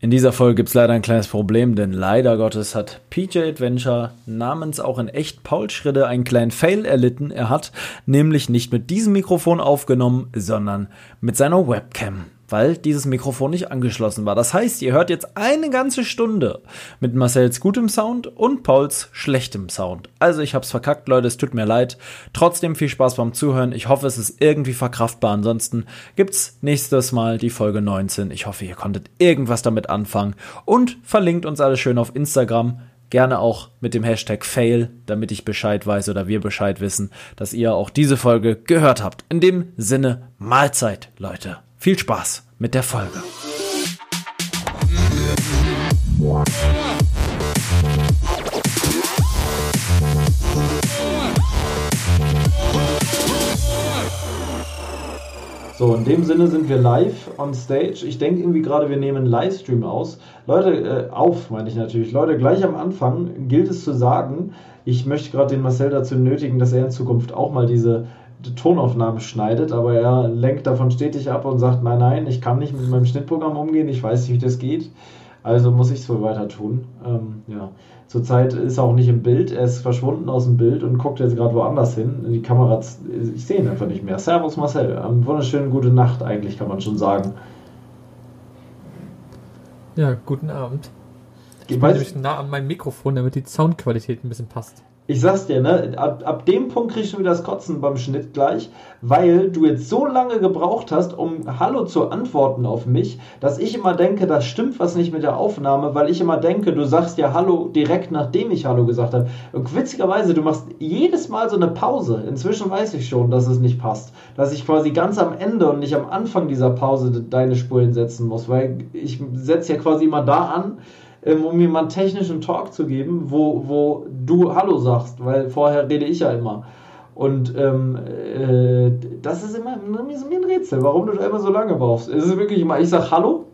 In dieser Folge gibt es leider ein kleines Problem, denn leider Gottes hat PJ Adventure namens auch in echt Paul Schritte einen kleinen Fail erlitten. Er hat nämlich nicht mit diesem Mikrofon aufgenommen, sondern mit seiner Webcam weil dieses Mikrofon nicht angeschlossen war. Das heißt, ihr hört jetzt eine ganze Stunde mit Marcells gutem Sound und Pauls schlechtem Sound. Also ich hab's verkackt, Leute, es tut mir leid. Trotzdem viel Spaß beim Zuhören. Ich hoffe, es ist irgendwie verkraftbar. Ansonsten gibt's nächstes Mal die Folge 19. Ich hoffe, ihr konntet irgendwas damit anfangen und verlinkt uns alle schön auf Instagram. Gerne auch mit dem Hashtag Fail, damit ich Bescheid weiß oder wir Bescheid wissen, dass ihr auch diese Folge gehört habt. In dem Sinne, Mahlzeit, Leute. Viel Spaß mit der Folge. So, in dem Sinne sind wir live on stage. Ich denke irgendwie gerade, wir nehmen Livestream aus. Leute, äh, auf, meine ich natürlich. Leute, gleich am Anfang gilt es zu sagen, ich möchte gerade den Marcel dazu nötigen, dass er in Zukunft auch mal diese Tonaufnahmen schneidet, aber er lenkt davon stetig ab und sagt, nein, nein, ich kann nicht mit meinem Schnittprogramm umgehen, ich weiß nicht, wie das geht, also muss ich es wohl weiter tun. Ähm, ja. Zurzeit ist er auch nicht im Bild, er ist verschwunden aus dem Bild und guckt jetzt gerade woanders hin. Die Kamera, ich sehe ihn einfach nicht mehr. Servus Marcel, eine wunderschöne gute Nacht eigentlich, kann man schon sagen. Ja, guten Abend. Ich bin nämlich nah an meinem Mikrofon, damit die Soundqualität ein bisschen passt ich sag's dir, ne, ab, ab dem Punkt kriegst du wieder das Kotzen beim Schnitt gleich, weil du jetzt so lange gebraucht hast, um Hallo zu antworten auf mich, dass ich immer denke, da stimmt was nicht mit der Aufnahme, weil ich immer denke, du sagst ja Hallo direkt nachdem ich Hallo gesagt habe. Und witzigerweise, du machst jedes Mal so eine Pause. Inzwischen weiß ich schon, dass es nicht passt. Dass ich quasi ganz am Ende und nicht am Anfang dieser Pause deine Spur hinsetzen muss, weil ich setze ja quasi immer da an, um mir mal einen technischen Talk zu geben, wo, wo du Hallo sagst, weil vorher rede ich ja immer. Und ähm, äh, das ist immer mir ein Rätsel, warum du da immer so lange brauchst. Es ist wirklich immer, ich sag Hallo.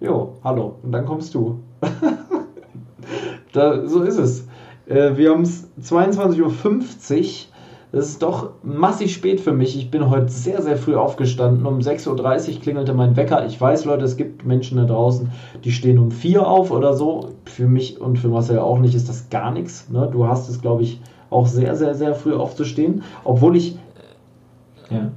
Jo, hallo. Und dann kommst du. da, so ist es. Äh, wir haben es 22.50 Uhr. Das ist doch massig spät für mich. Ich bin heute sehr, sehr früh aufgestanden. Um 6.30 Uhr klingelte mein Wecker. Ich weiß, Leute, es gibt Menschen da draußen, die stehen um 4 auf oder so. Für mich und für Marcel auch nicht ist das gar nichts. Ne? Du hast es, glaube ich, auch sehr, sehr, sehr früh aufzustehen. Obwohl ich. Ja.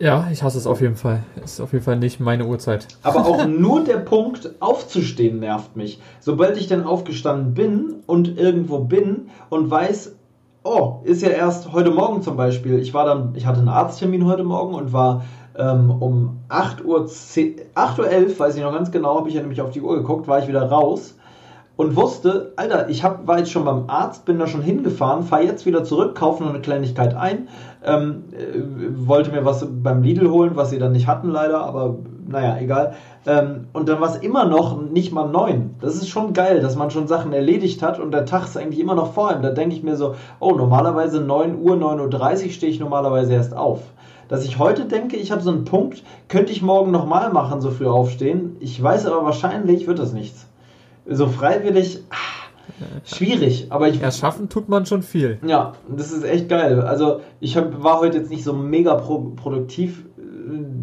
Ja, ich hasse es auf jeden Fall. Ist auf jeden Fall nicht meine Uhrzeit. Aber auch nur der Punkt, aufzustehen, nervt mich. Sobald ich dann aufgestanden bin und irgendwo bin und weiß, oh, ist ja erst heute Morgen zum Beispiel. Ich war dann, ich hatte einen Arzttermin heute Morgen und war ähm, um 8 Uhr, 10, 8 Uhr 11, weiß ich noch ganz genau, habe ich ja nämlich auf die Uhr geguckt, war ich wieder raus und wusste, Alter, ich hab, war jetzt schon beim Arzt, bin da schon hingefahren, fahre jetzt wieder zurück, kaufe noch eine Kleinigkeit ein, ähm, äh, wollte mir was beim Lidl holen, was sie dann nicht hatten leider, aber naja, egal. Ähm, und dann war es immer noch nicht mal neun. Das ist schon geil, dass man schon Sachen erledigt hat und der Tag ist eigentlich immer noch vor ihm. Da denke ich mir so, oh, normalerweise 9 Uhr, 9.30 Uhr stehe ich normalerweise erst auf. Dass ich heute denke, ich habe so einen Punkt, könnte ich morgen nochmal machen, so früh aufstehen. Ich weiß aber wahrscheinlich wird das nichts. So freiwillig, ah, schwierig, aber ich. Erschaffen tut man schon viel. Ja, das ist echt geil. Also, ich hab, war heute jetzt nicht so mega pro produktiv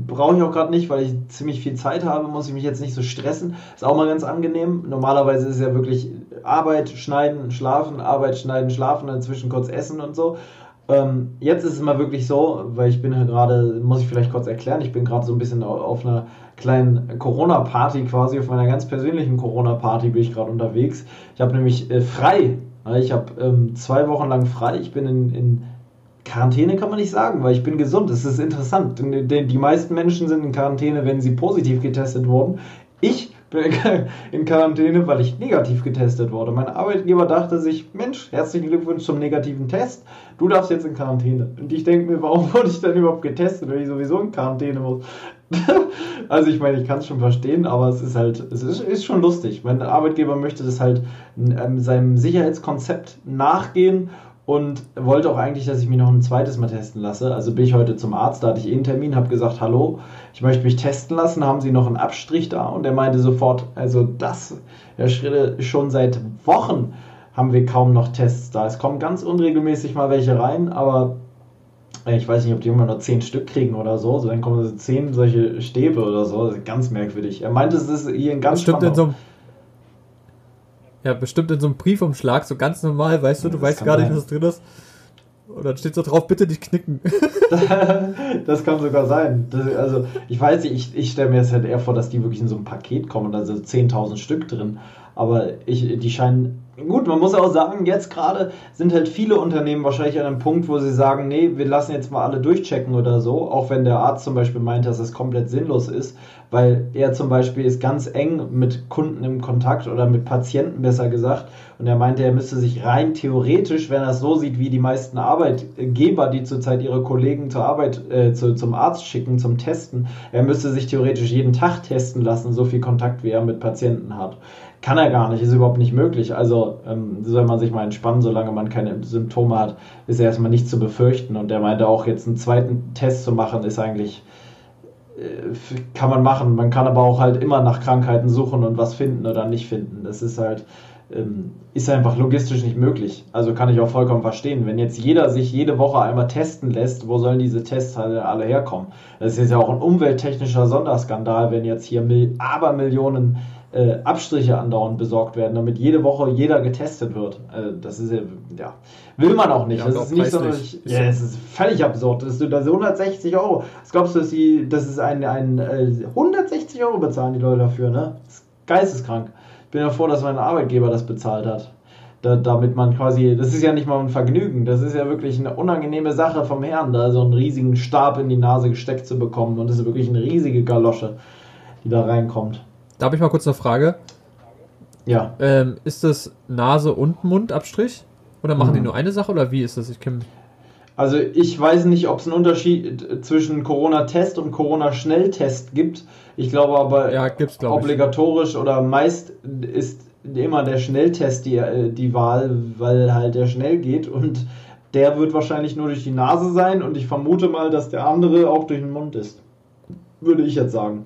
brauche ich auch gerade nicht, weil ich ziemlich viel Zeit habe, muss ich mich jetzt nicht so stressen. Ist auch mal ganz angenehm. Normalerweise ist ja wirklich Arbeit, Schneiden, Schlafen, Arbeit, Schneiden, Schlafen, inzwischen kurz essen und so. Ähm, jetzt ist es mal wirklich so, weil ich bin ja gerade, muss ich vielleicht kurz erklären, ich bin gerade so ein bisschen auf einer kleinen Corona-Party quasi, auf meiner ganz persönlichen Corona-Party bin ich gerade unterwegs. Ich habe nämlich äh, frei. Ich habe ähm, zwei Wochen lang frei. Ich bin in, in Quarantäne kann man nicht sagen, weil ich bin gesund. Das ist interessant. Die meisten Menschen sind in Quarantäne, wenn sie positiv getestet wurden. Ich bin in Quarantäne, weil ich negativ getestet wurde. Mein Arbeitgeber dachte sich, Mensch, herzlichen Glückwunsch zum negativen Test. Du darfst jetzt in Quarantäne. Und ich denke mir, warum wurde ich denn überhaupt getestet, wenn ich sowieso in Quarantäne muss? also ich meine, ich kann es schon verstehen, aber es ist halt, es ist, ist schon lustig. Mein Arbeitgeber möchte das halt ähm, seinem Sicherheitskonzept nachgehen und wollte auch eigentlich, dass ich mich noch ein zweites Mal testen lasse. Also bin ich heute zum Arzt, da hatte ich eh einen Termin, habe gesagt, hallo, ich möchte mich testen lassen, haben Sie noch einen Abstrich da? Und er meinte sofort, also das, Herr Schritte, schon seit Wochen haben wir kaum noch Tests da. Es kommen ganz unregelmäßig mal welche rein, aber Ich weiß nicht, ob die immer nur zehn Stück kriegen oder so. so dann kommen so zehn solche Stäbe oder so. Das ist ganz merkwürdig. Er meinte, es ist hier ein ganz bestimmt in so Ja, bestimmt in so einem Briefumschlag, so ganz normal, weißt du, du weißt gar nicht, was drin ist. Und dann steht so drauf, bitte nicht knicken. das kann sogar sein. Das, also, ich weiß nicht, ich, ich stelle mir jetzt halt eher vor, dass die wirklich in so ein Paket kommen, also 10.000 Stück drin. Aber ich, die scheinen Gut, man muss auch sagen, jetzt gerade sind halt viele Unternehmen wahrscheinlich an einem Punkt, wo sie sagen, nee, wir lassen jetzt mal alle durchchecken oder so, auch wenn der Arzt zum Beispiel meint, dass es komplett sinnlos ist, weil er zum Beispiel ist ganz eng mit Kunden im Kontakt oder mit Patienten besser gesagt und er meinte, er müsste sich rein theoretisch, wenn er es so sieht, wie die meisten Arbeitgeber, die zurzeit ihre Kollegen zur Arbeit, äh, zu, zum Arzt schicken, zum Testen, er müsste sich theoretisch jeden Tag testen lassen, so viel Kontakt wie er mit Patienten hat. Kann er gar nicht, ist überhaupt nicht möglich. Also ähm, soll man sich mal entspannen, solange man keine Symptome hat, ist erstmal nicht zu befürchten. Und er meinte auch, jetzt einen zweiten Test zu machen, ist eigentlich, kann man machen. Man kann aber auch halt immer nach Krankheiten suchen und was finden oder nicht finden. Das ist halt, ähm, ist einfach logistisch nicht möglich. Also kann ich auch vollkommen verstehen. Wenn jetzt jeder sich jede Woche einmal testen lässt, wo sollen diese Tests halt alle herkommen? Das ist ja auch ein umwelttechnischer Sonderskandal, wenn jetzt hier Abermillionen äh, Abstriche andauernd besorgt werden, damit jede Woche jeder getestet wird. Äh, das ist ja, ja, will man auch nicht. Ja, das ist nicht so, ja, es ist völlig absurd. Das ist 160 Euro. Was glaubst du, dass die, das ist ein, ein äh, 160 Euro bezahlen die Leute dafür, ne? Das ist geisteskrank. Ich bin ja froh, dass mein Arbeitgeber das bezahlt hat. Da, damit man quasi, das ist ja nicht mal ein Vergnügen, das ist ja wirklich eine unangenehme Sache vom Herrn, da so einen riesigen Stab in die Nase gesteckt zu bekommen und das ist wirklich eine riesige Galosche, die da reinkommt. Da habe ich mal kurz eine Frage. Ja. Ähm, ist das Nase- und Mundabstrich? Oder machen mhm. die nur eine Sache oder wie ist das? Ich kenne. Also ich weiß nicht, ob es einen Unterschied zwischen Corona-Test und Corona-Schnelltest gibt. Ich glaube aber ja, gibt's, glaub obligatorisch ich. oder meist ist immer der Schnelltest die, äh, die Wahl, weil halt der schnell geht und der wird wahrscheinlich nur durch die Nase sein und ich vermute mal, dass der andere auch durch den Mund ist. Würde ich jetzt sagen.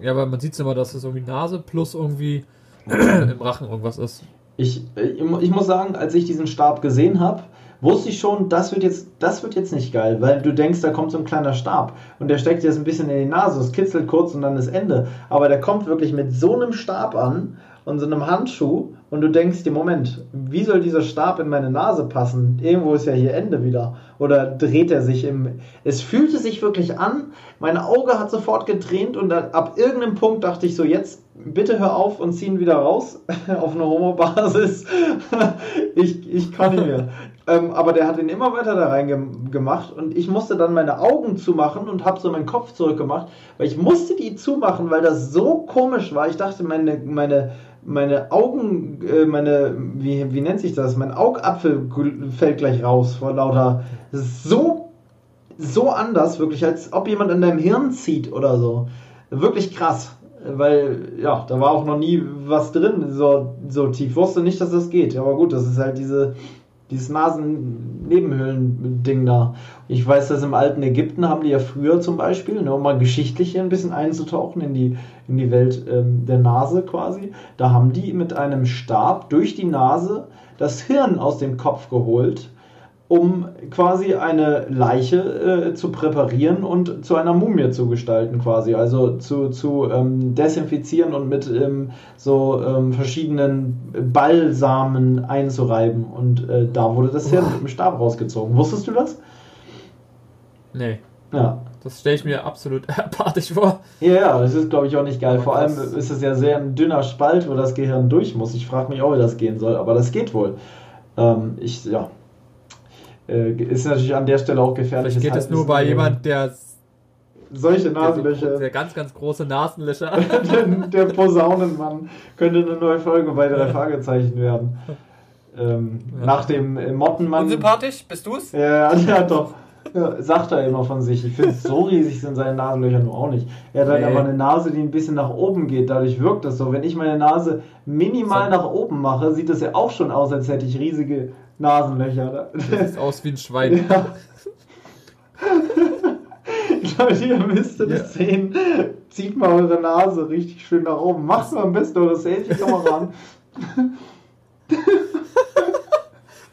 Ja, weil man sieht immer, dass es irgendwie Nase plus irgendwie im Rachen irgendwas ist. Ich, ich muss sagen, als ich diesen Stab gesehen habe, wusste ich schon, das wird jetzt, das wird jetzt nicht geil, weil du denkst, da kommt so ein kleiner Stab und der steckt dir jetzt ein bisschen in die Nase, es kitzelt kurz und dann ist Ende. Aber der kommt wirklich mit so einem Stab an und so einem Handschuh und du denkst dir, Moment, wie soll dieser Stab in meine Nase passen? Irgendwo ist ja hier Ende wieder. Oder dreht er sich im. Es fühlte sich wirklich an, mein Auge hat sofort getränt und ab irgendeinem Punkt dachte ich so, jetzt bitte hör auf und zieh ihn wieder raus auf eine Homo-Basis. ich, ich kann nicht mehr. ähm, aber der hat ihn immer weiter da reingemacht und ich musste dann meine Augen zumachen und habe so meinen Kopf zurückgemacht, weil ich musste die zumachen, weil das so komisch war. Ich dachte, meine, meine, meine Augen, äh, meine, wie, wie nennt sich das? Mein Augapfel fällt gleich raus vor lauter. So, so anders, wirklich, als ob jemand an deinem Hirn zieht oder so. Wirklich krass weil ja, da war auch noch nie was drin, so, so tief. Wusste nicht, dass das geht. Aber gut, das ist halt diese, dieses Nasennebenhöhlen-Ding da. Ich weiß, dass im alten Ägypten haben die ja früher zum Beispiel, nur um mal geschichtlich hier ein bisschen einzutauchen in die, in die Welt ähm, der Nase quasi, da haben die mit einem Stab durch die Nase das Hirn aus dem Kopf geholt um quasi eine Leiche äh, zu präparieren und zu einer Mumie zu gestalten quasi, also zu, zu ähm, desinfizieren und mit ähm, so ähm, verschiedenen Balsamen einzureiben und äh, da wurde das Hirn mit dem Stab rausgezogen. Wusstest du das? Nee. Ja. Das stelle ich mir absolut apathisch vor. Ja, ja, das ist glaube ich auch nicht geil. Vor allem ist es ja sehr ein dünner Spalt, wo das Gehirn durch muss. Ich frage mich auch, wie das gehen soll, aber das geht wohl. Ähm, ich, ja, äh, ist natürlich an der Stelle auch gefährlich. Vielleicht geht es nur bei jemand, der solche Nasenlöcher. Der ganz, ganz große Nasenlöcher. der, der Posaunenmann könnte eine neue Folge bei drei Fragezeichen werden. Ähm, ja. Nach dem äh, Mottenmann. Unsympathisch? Bist du es? Ja, ja, doch. Ja, sagt er immer von sich. Ich finde, so riesig sind seine Nasenlöcher nur auch nicht. Er hat halt nee. aber eine Nase, die ein bisschen nach oben geht. Dadurch wirkt das so. Wenn ich meine Nase minimal so. nach oben mache, sieht das ja auch schon aus, als hätte ich riesige Nasenlöcher. Das sieht aus wie ein Schwein. Ja. Leute, ihr müsstet es ja. sehen. Zieht mal eure Nase richtig schön nach oben. Macht mal am besten eure Selfie-Kamera an.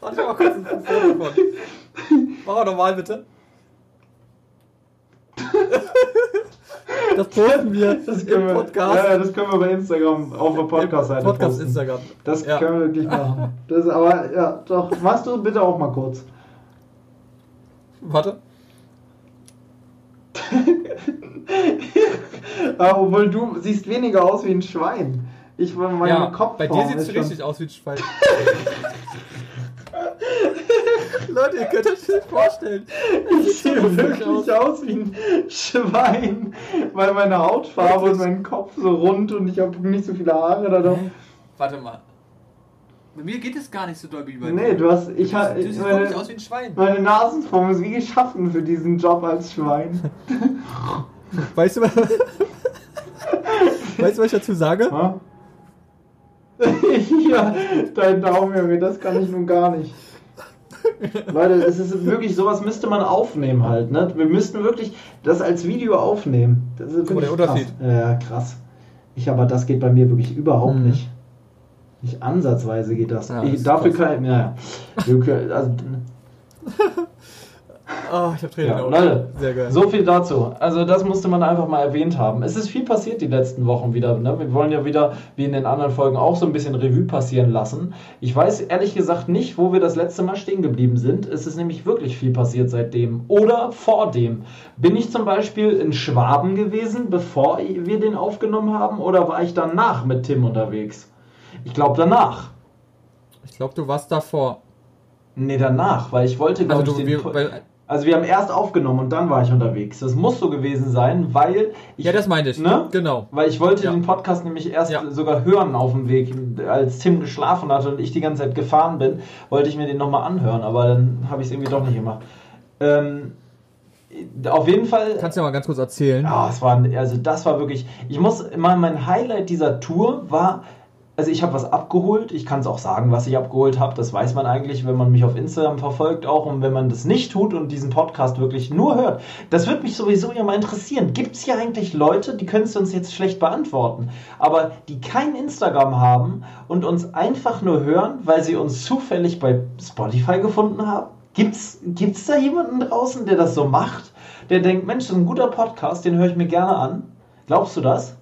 Warte mal kurz ein Foto von. Mach mal normal bitte. Das posten wir Das im können wir, Podcast. Ja, das können wir bei Instagram auf der Podcast-Seite Podcast posten. Instagram. Das Ja. können wir wirklich machen. Das, aber ja, doch, machst du bitte auch mal kurz. Warte. Aber obwohl du siehst weniger aus wie ein Schwein. Ich meine ja, Kopfform bei dir es schon- richtig aus wie ein Schwein. Leute, ihr könnt euch das nicht vorstellen. Ich sehe wirklich aus wie ein Schwein, weil meine Hautfarbe und mein Kopf so rund und ich habe nicht so viele Haare da drauf. Warte mal. Bei mir geht es gar nicht so doll wie bei Nee, du hast. Ich Du ha, siehst meine, wirklich aus wie ein Schwein. meine Nasenform ist wie geschaffen für diesen Job als Schwein. Weißt du, was, weißt du, was ich dazu sage? Ha? ja, dein Daumen, Junge, das kann ich nun gar nicht. Leute, es ist wirklich, sowas müsste man aufnehmen halt, ne? Wir müssten wirklich das als Video aufnehmen. Das ist wirklich der krass. Unterschied. Ja, krass. Ich, aber das geht bei mir wirklich überhaupt Mhm. nicht. Nicht ansatzweise geht das. Ja, ich, das dafür kann ich, ja, ja. Wir können- Also, Oh, ich hab Tränen ja. Leute, Sehr geil. so viel dazu. Also das musste man einfach mal erwähnt haben. Es ist viel passiert die letzten Wochen wieder. Ne? Wir wollen ja wieder, wie in den anderen Folgen, auch so ein bisschen Revue passieren lassen. Ich weiß ehrlich gesagt nicht, wo wir das letzte Mal stehen geblieben sind. Es ist nämlich wirklich viel passiert seitdem. Oder vor dem. Bin ich zum Beispiel in Schwaben gewesen, bevor wir den aufgenommen haben? Oder war ich danach mit Tim unterwegs? Ich glaube danach. Ich glaube, du warst davor. Nee, danach, weil ich wollte, glaube Also, ich, den... wir, weil, Also wir haben erst aufgenommen und dann war ich unterwegs. Das muss so gewesen sein, weil ich, ja, das meinte ich. Ne? Genau. weil ich wollte Ja. den Podcast nämlich erst Ja. sogar hören auf dem Weg, als Tim geschlafen hatte und ich die ganze Zeit gefahren bin, wollte ich mir den nochmal anhören, aber dann habe ich es irgendwie doch nicht gemacht. Ähm, auf jeden Fall. Kannst du ja mal ganz kurz erzählen. Ja, es war, also das war wirklich. Ich muss immer mein Highlight dieser Tour war. Also ich habe was abgeholt. Ich kann es auch sagen, was ich abgeholt habe. Das weiß man eigentlich, wenn man mich auf Instagram verfolgt auch und wenn man das nicht tut und diesen Podcast wirklich nur hört. Das würde mich sowieso ja mal interessieren. Gibt es hier eigentlich Leute, die können es uns jetzt schlecht beantworten, aber die kein Instagram haben und uns einfach nur hören, weil sie uns zufällig bei Spotify gefunden haben? Gibt's, gibt's da jemanden draußen, der das so macht? Der denkt, Mensch, das ist ein guter Podcast, den höre ich mir gerne an. Glaubst du das?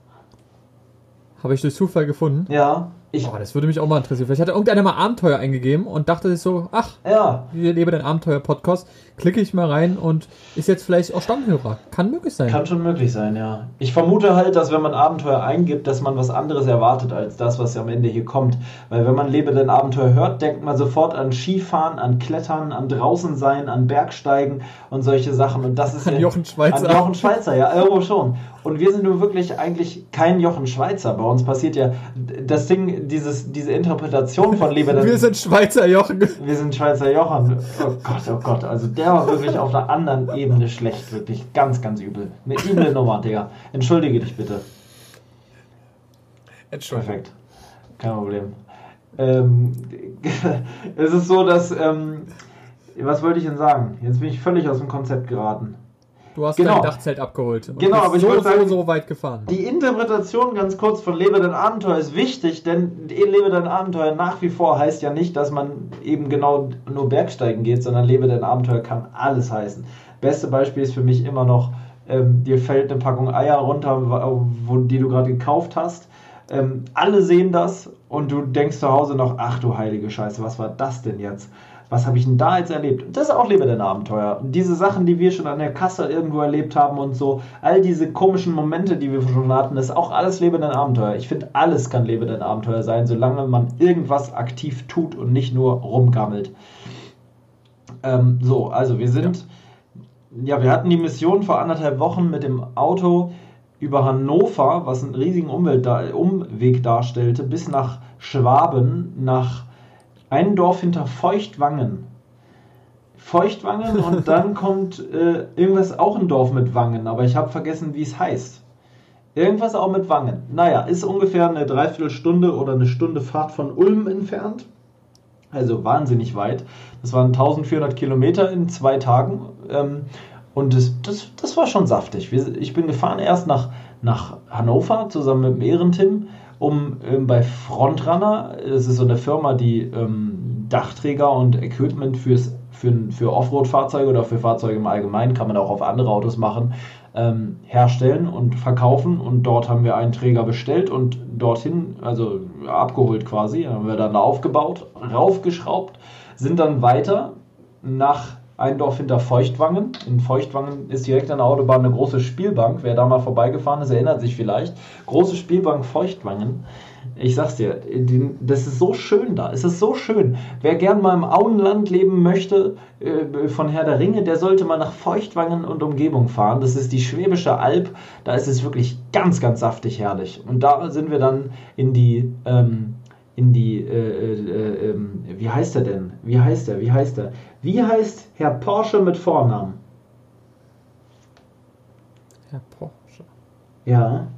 Habe ich durch Zufall gefunden. Ja. Ich, Oh, das würde mich auch mal interessieren. Vielleicht hat irgendeiner mal Abenteuer eingegeben und dachte sich so, ach, ja. wir leben den Abenteuer-Podcast. Klicke ich mal rein und ist jetzt vielleicht auch Stammhörer. Kann möglich sein. Kann schon möglich sein, ja. Ich vermute halt, dass wenn man Abenteuer eingibt, dass man was anderes erwartet als das, was am Ende hier kommt. Weil wenn man Lebe dein Abenteuer hört, denkt man sofort an Skifahren, an Klettern, an draußen sein, an Bergsteigen und solche Sachen. Und das ist An ja, Jochen Schweizer. An Jochen Schweizer, ja, irgendwo schon. Und wir sind nun wirklich eigentlich kein Jochen Schweizer. Bei uns passiert ja das Ding, dieses, diese Interpretation von Lebe dein Wir sind Schweizer Jochen. wir sind Schweizer Jochen. Oh Gott, oh Gott. Also der war wirklich auf einer anderen Ebene schlecht. Wirklich ganz, ganz übel. Eine üble Nummer, Digga. Entschuldige dich bitte. Perfekt. Kein Problem. Ähm, es ist so, dass. Ähm, was wollte ich denn sagen? Jetzt bin ich völlig aus dem Konzept geraten. Du hast Genau. dein Dachzelt abgeholt. Und Genau, aber ich so, wollte so, sagen- so weit gefahren. Die Interpretation ganz kurz von Lebe dein Abenteuer ist wichtig, denn Lebe dein Abenteuer nach wie vor heißt ja nicht, dass man eben genau nur Bergsteigen geht, sondern Lebe dein Abenteuer kann alles heißen. Beste Beispiel ist für mich immer noch, ähm, dir fällt eine Packung Eier runter, wo, die du gerade gekauft hast. Ähm, alle sehen das und du denkst zu Hause noch, ach du heilige Scheiße, was war das denn jetzt? Was habe ich denn da jetzt erlebt? Das ist auch Lebe dein Abenteuer. Und diese Sachen, die wir schon an der Kasse irgendwo erlebt haben und so, all diese komischen Momente, die wir schon hatten, ist auch alles Lebe dein Abenteuer. Ich finde, alles kann Lebe dein Abenteuer sein, solange man irgendwas aktiv tut und nicht nur rumgammelt. Ähm, so, also wir sind, ja. wir hatten die Mission vor anderthalb Wochen mit dem Auto über Hannover, was einen riesigen Umweg darstellte, bis nach Schwaben, nach ein Dorf hinter Feuchtwangen. Feuchtwangen und dann kommt äh, irgendwas, auch ein Dorf mit Wangen, aber ich habe vergessen, wie es heißt. Irgendwas auch mit Wangen. Naja, ist ungefähr eine Dreiviertelstunde oder eine Stunde Fahrt von Ulm entfernt. Also wahnsinnig weit. Das waren 1400 Kilometer in zwei Tagen. Ähm, und das, das, das war schon saftig. Wir, ich bin gefahren erst nach, nach Hannover zusammen mit dem Ehrentim, um ähm, bei Frontrunner, das ist so eine Firma, die ähm, Dachträger und Equipment fürs, für, für Offroad-Fahrzeuge oder für Fahrzeuge im Allgemeinen, kann man auch auf andere Autos machen, ähm, herstellen und verkaufen. Und dort haben wir einen Träger bestellt und dorthin, also abgeholt quasi, haben wir dann aufgebaut, raufgeschraubt, sind dann weiter nach ein Dorf hinter Feuchtwangen. In Feuchtwangen ist direkt an der Autobahn eine große Spielbank. Wer da mal vorbeigefahren ist, erinnert sich vielleicht. Große Spielbank Feuchtwangen. Ich sag's dir, das ist so schön da. Es ist so schön. Wer gern mal im Auenland leben möchte, äh, von Herr der Ringe, der sollte mal nach Feuchtwangen und Umgebung fahren. Das ist die Schwäbische Alb. Da ist es wirklich ganz, ganz saftig herrlich. Und da sind wir dann in die, ähm, in die, äh, äh, äh, wie heißt er denn? Wie heißt er? Wie heißt er? Wie heißt Herr Porsche mit Vornamen? Herr Porsche. Ja.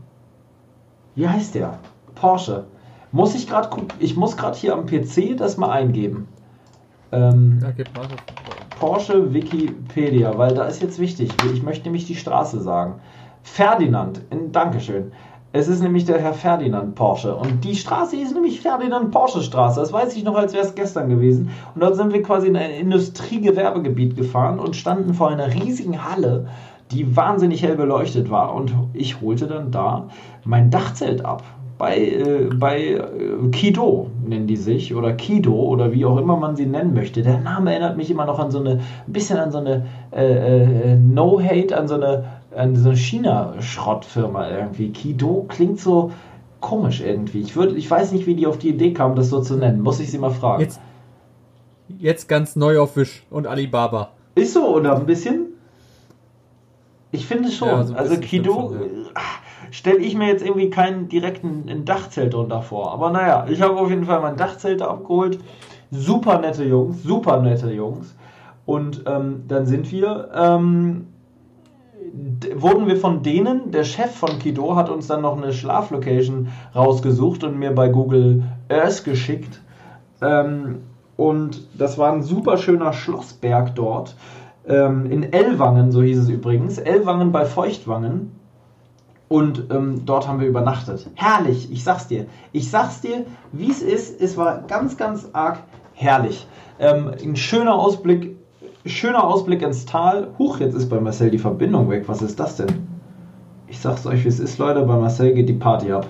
Wie heißt der? Porsche. Muss ich gerade ich muss gerade hier am PC das mal eingeben. Ähm, ja, mal. Porsche Wikipedia, weil da ist jetzt wichtig. Ich möchte nämlich die Straße sagen. Ferdinand, in, Dankeschön. Es ist nämlich der Herr Ferdinand Porsche. Und die Straße ist nämlich Ferdinand Porsche Straße. Das weiß ich noch, als wäre es gestern gewesen. Und dort sind wir quasi in ein Industriegewerbegebiet gefahren und standen vor einer riesigen Halle, die wahnsinnig hell beleuchtet war. Und ich holte dann da mein Dachzelt ab bei, äh, bei äh, Kido nennen die sich oder Kido oder wie auch immer man sie nennen möchte. Der Name erinnert mich immer noch an so eine, ein bisschen an so eine äh, äh No-Hate, an so eine, so eine China-Schrottfirma irgendwie. Kido klingt so komisch irgendwie. Ich, würd, ich weiß nicht, wie die auf die Idee kamen, das so zu nennen. Muss ich sie mal fragen. Jetzt, jetzt ganz neu auf Wish und Alibaba. Ist so, oder ein bisschen? Ich finde schon. Ja, so also Kido. Ja stelle ich mir jetzt irgendwie keinen direkten Dachzelt drunter vor. Aber naja, ich habe auf jeden Fall mein Dachzelt abgeholt. Super nette Jungs, super nette Jungs. Und ähm, dann sind wir, ähm, wurden wir von denen, der Chef von Kido hat uns dann noch eine Schlaflocation rausgesucht und mir bei Google Earth geschickt. Ähm, und das war ein super schöner Schlossberg dort. Ähm, in Ellwangen, so hieß es übrigens. Ellwangen bei Feuchtwangen. Und ähm, dort haben wir übernachtet. Herrlich, ich sag's dir. Ich sag's dir, wie es ist. Es war ganz, ganz arg herrlich. Ähm, ein schöner Ausblick, schöner Ausblick ins Tal. Huch, jetzt ist bei Marcel die Verbindung weg. Was ist das denn? Ich sag's euch, wie es ist, Leute. Bei Marcel geht die Party ab.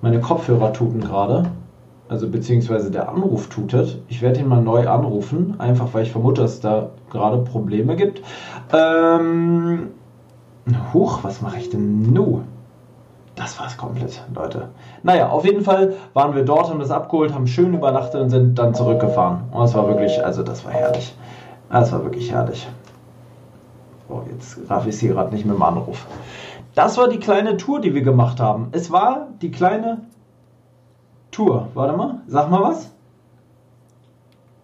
Meine Kopfhörer tuten gerade. Also beziehungsweise der Anruf tutet. Ich werde ihn mal neu anrufen, einfach weil ich vermute, dass es da gerade Probleme gibt. Ähm, Huch, was mache ich denn nu? Das war's komplett, Leute. Naja, auf jeden Fall waren wir dort, haben das abgeholt, haben schön übernachtet und sind dann zurückgefahren. Und es war wirklich, also das war herrlich. Das war wirklich herrlich. Oh, jetzt raff ich sie gerade nicht mit dem Anruf. Das war die kleine Tour, die wir gemacht haben. Es war die kleine Tour. Warte mal, sag mal was.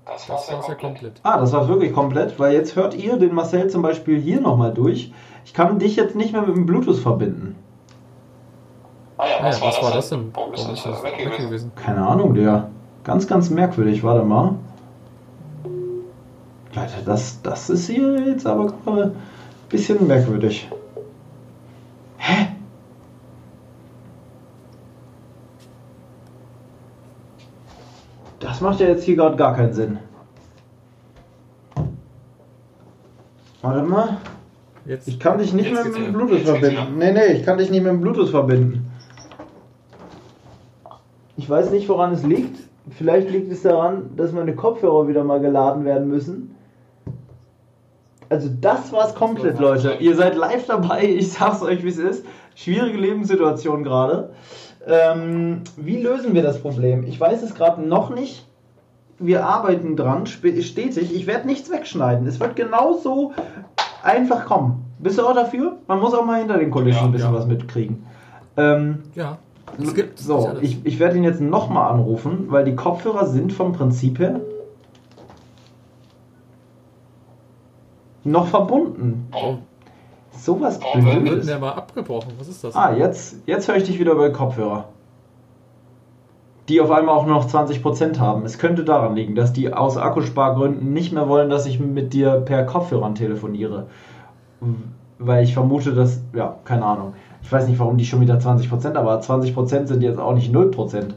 Das war ja komplett. Ah, das war wirklich komplett, weil jetzt hört ihr den Marcel zum Beispiel hier nochmal durch. Ich kann dich jetzt nicht mehr mit dem Bluetooth verbinden. Ah ja, was, ah ja, war, was das war das denn? Warum ist das weg gewesen? gewesen? Keine Ahnung, der. Ganz, ganz merkwürdig. Warte mal. Leute, das, das ist hier jetzt aber gerade ein bisschen merkwürdig. Hä? Das macht ja jetzt hier gerade gar keinen Sinn. Warte mal. Jetzt, ich kann dich nicht mehr mit dem Bluetooth verbinden. Nee, nee, ich kann dich nicht mit dem Bluetooth verbinden. Ich weiß nicht, woran es liegt. Vielleicht liegt es daran, dass meine Kopfhörer wieder mal geladen werden müssen. Also das war's komplett, Leute. Ihr seid live dabei. Ich sag's euch, wie es ist. Schwierige Lebenssituation gerade. Ähm, wie lösen wir das Problem? Ich weiß es gerade noch nicht. Wir arbeiten dran, stetig. Ich werde nichts wegschneiden. Es wird genauso einfach kommen. Bist du auch dafür? Man muss auch mal hinter den Kulissen ja, ein bisschen ja. was mitkriegen. Ähm, ja. Es gibt so, ich, ich werde ihn jetzt nochmal anrufen, weil die Kopfhörer sind vom Prinzip her noch verbunden. Oh. Sowas oh, blödes. wird der mal abgebrochen? Was ist das? Ah, jetzt, jetzt höre ich dich wieder über die Kopfhörer. Die auf einmal auch noch 20% haben. Es könnte daran liegen, dass die aus Akkuspargründen nicht mehr wollen, dass ich mit dir per Kopfhörern telefoniere. Weil ich vermute, dass, ja, keine Ahnung. Ich weiß nicht, warum die schon wieder 20%, aber 20% sind jetzt auch nicht 0%.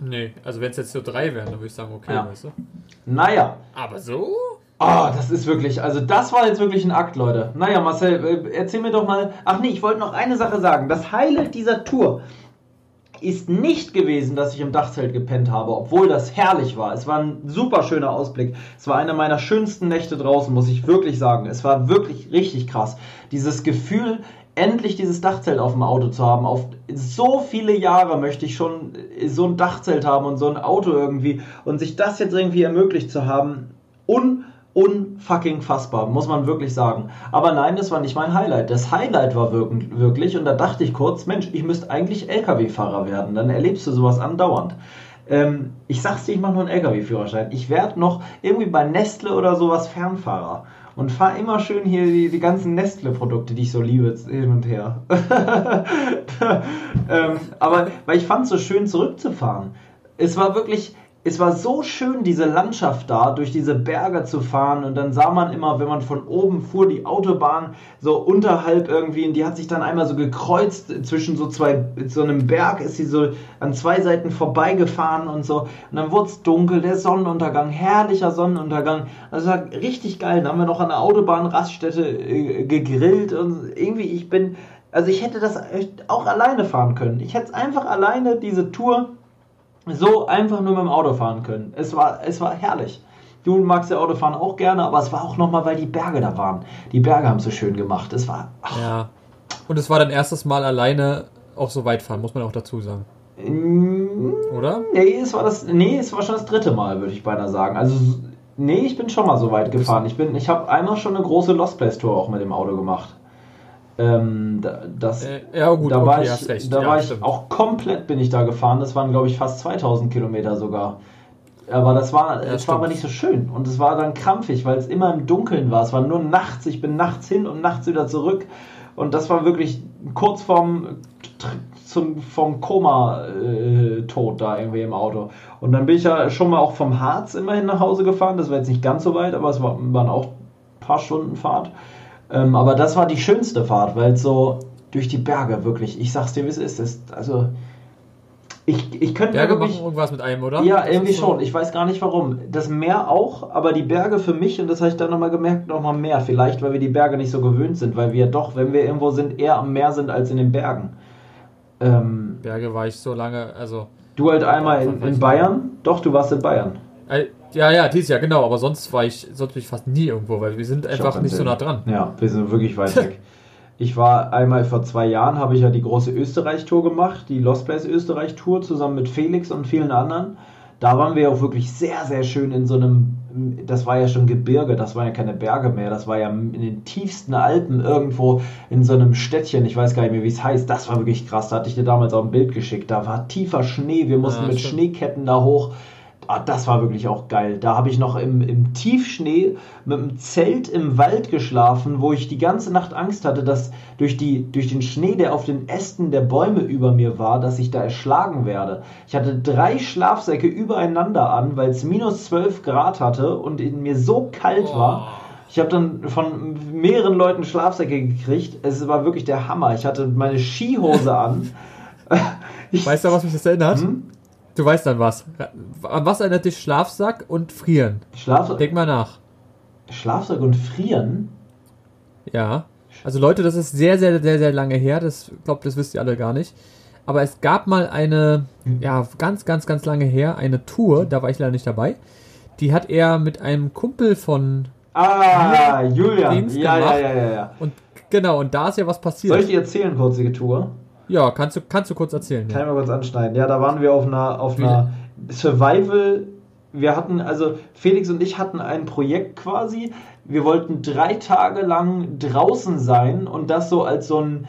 Nee, also wenn es jetzt so drei wären, dann würde ich sagen, okay, ja. weißt du? Naja. Aber so? Oh, das ist wirklich, also das war jetzt wirklich ein Akt, Leute. Naja, Marcel, äh, erzähl mir doch mal. Ach nee, ich wollte noch eine Sache sagen. Das Highlight dieser Tour ist nicht gewesen, dass ich im Dachzelt gepennt habe, obwohl das herrlich war. Es war ein super schöner Ausblick. Es war eine meiner schönsten Nächte draußen, muss ich wirklich sagen. Es war wirklich richtig krass. Dieses Gefühl, endlich dieses Dachzelt auf dem Auto zu haben. Auf so viele Jahre möchte ich schon so ein Dachzelt haben und so ein Auto irgendwie und sich das jetzt irgendwie ermöglicht zu haben. Un unfucking fassbar, muss man wirklich sagen. Aber nein, das war nicht mein Highlight. Das Highlight war wirklich, und da dachte ich kurz, Mensch, ich müsste eigentlich LKW-Fahrer werden. Dann erlebst du sowas andauernd. Ähm, ich sag's dir, ich mache nur einen LKW-Führerschein. Ich werde noch irgendwie bei Nestle oder sowas Fernfahrer. Und fahre immer schön hier die, die ganzen Nestle-Produkte, die ich so liebe, hin und her. ähm, aber weil ich fand es so schön zurückzufahren. Es war wirklich, es war so schön, diese Landschaft da, durch diese Berge zu fahren. Und dann sah man immer, wenn man von oben fuhr, die Autobahn so unterhalb irgendwie. Und die hat sich dann einmal so gekreuzt zwischen so zwei, so einem Berg ist sie so an zwei Seiten vorbeigefahren und so. Und dann wurde es dunkel, der Sonnenuntergang, herrlicher Sonnenuntergang. Das war richtig geil. Dann haben wir noch an der Autobahnraststätte äh, gegrillt. Und irgendwie, ich bin, also ich hätte das auch alleine fahren können. Ich hätte einfach alleine diese Tour so einfach nur mit dem Auto fahren können. Es war, es war herrlich. Du magst ja Autofahren auch gerne, aber es war auch nochmal, weil die Berge da waren. Die Berge haben es so schön gemacht. Es war. Ach. Ja. Und es war dein erstes Mal alleine auch so weit fahren, muss man auch dazu sagen. Mm, Oder? Nee, es war das. Nee, es war schon das dritte Mal, würde ich beinahe sagen. Also. Nee, ich bin schon mal so weit gefahren. Ich, ich habe einmal schon eine große Lost Place Tour auch mit dem Auto gemacht. Ähm, das, äh, ja, gut, da okay, war ich, recht. Da ja, war ich auch komplett bin ich da gefahren. Das waren, glaube ich, fast 2000 Kilometer sogar. Aber das war, ja, es war aber nicht so schön. Und es war dann krampfig, weil es immer im Dunkeln war. Es war nur nachts. Ich bin nachts hin und nachts wieder zurück. Und das war wirklich kurz vorm, zum, vom Koma-Tod äh, da irgendwie im Auto. Und dann bin ich ja schon mal auch vom Harz immerhin nach Hause gefahren. Das war jetzt nicht ganz so weit, aber es war, waren auch ein paar Stunden Fahrt. Ähm, aber das war die schönste Fahrt, weil so durch die Berge wirklich, ich sag's dir, wie es ist, ist also ich, ich könnte Berge wirklich, machen irgendwas mit einem, oder? Ja, das irgendwie so. schon. Ich weiß gar nicht warum. Das Meer auch, aber die Berge für mich, und das habe ich dann nochmal gemerkt, nochmal mehr. Vielleicht, weil wir die Berge nicht so gewöhnt sind, weil wir doch, wenn wir irgendwo sind, eher am Meer sind als in den Bergen. Ähm, Berge war ich so lange, also. Du halt einmal in, in Bayern? Doch, du warst in Bayern. Ja, ja, dieses Jahr, genau, aber sonst war ich, sonst bin ich fast nie irgendwo, weil wir sind einfach nicht so nah dran. Ja, wir sind wirklich weit weg. Ich war einmal vor zwei Jahren, habe ich ja die große Österreich-Tour gemacht, die Lost Place Österreich-Tour zusammen mit Felix und vielen anderen. Da waren wir auch wirklich sehr, sehr schön in so einem, das war ja schon Gebirge, das waren ja keine Berge mehr, das war ja in den tiefsten Alpen irgendwo in so einem Städtchen, ich weiß gar nicht mehr, wie es heißt, das war wirklich krass, da hatte ich dir damals auch ein Bild geschickt, da war tiefer Schnee, wir mussten ja, mit. Schneeketten da hoch Ah, das war wirklich auch geil. Da habe ich noch im, im Tiefschnee mit dem Zelt im Wald geschlafen, wo ich die ganze Nacht Angst hatte, dass durch, die, durch den Schnee, der auf den Ästen der Bäume über mir war, dass ich da erschlagen werde. Ich hatte drei Schlafsäcke übereinander an, weil es minus 12 Grad hatte und in mir so kalt oh. war. Ich habe dann von mehreren Leuten Schlafsäcke gekriegt. Es war wirklich der Hammer. Ich hatte meine Skihose an. Ich, weißt du, was mich das erinnert? Hm? Du weißt dann was. An was erinnert dich Schlafsack und Frieren? Schlafsack. Denk mal nach. Schlafsack und Frieren? Ja. Also Leute, das ist sehr, sehr, sehr, sehr lange her. Das glaube, das wisst ihr alle gar nicht. Aber es gab mal eine, ja, ganz, ganz, ganz lange her, eine Tour, da war ich leider nicht dabei. Die hat er mit einem Kumpel von Ah, Julian. Ja, ja, ja, ja, ja. Und genau, und da ist ja was passiert. Soll ich dir erzählen, kurz die Tour? Ja, kannst du, kannst du kurz erzählen. Kann ja. ich mal kurz anschneiden. Ja, da waren wir auf einer, auf einer Survival. Wir hatten, also Felix und ich hatten ein Projekt quasi. Wir wollten drei Tage lang draußen sein und das so als so ein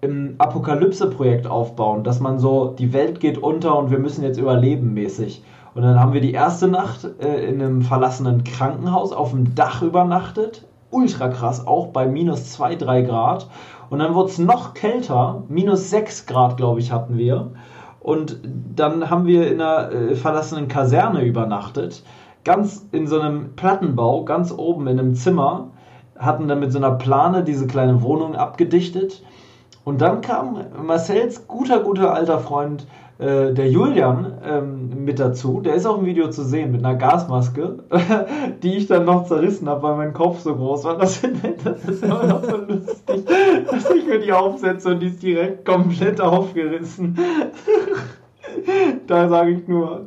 ähm, Apokalypse-Projekt aufbauen, dass man so, die Welt geht unter und wir müssen jetzt überleben mäßig. Und dann haben wir die erste Nacht äh, in einem verlassenen Krankenhaus auf dem Dach übernachtet. Ultra krass, auch bei minus 2, 3 Grad. Und dann wurde es noch kälter, minus 6 Grad, glaube ich, hatten wir. Und dann haben wir in einer äh, verlassenen Kaserne übernachtet, ganz in so einem Plattenbau, ganz oben in einem Zimmer, hatten dann mit so einer Plane diese kleine Wohnung abgedichtet und dann kam Marcells guter, guter alter Freund äh, der Julian ähm, mit dazu. Der ist auch im Video zu sehen mit einer Gasmaske, die ich dann noch zerrissen habe, weil mein Kopf so groß war. Das, das ist immer noch so lustig, dass ich mir die aufsetze und die ist direkt komplett aufgerissen. da sage ich nur.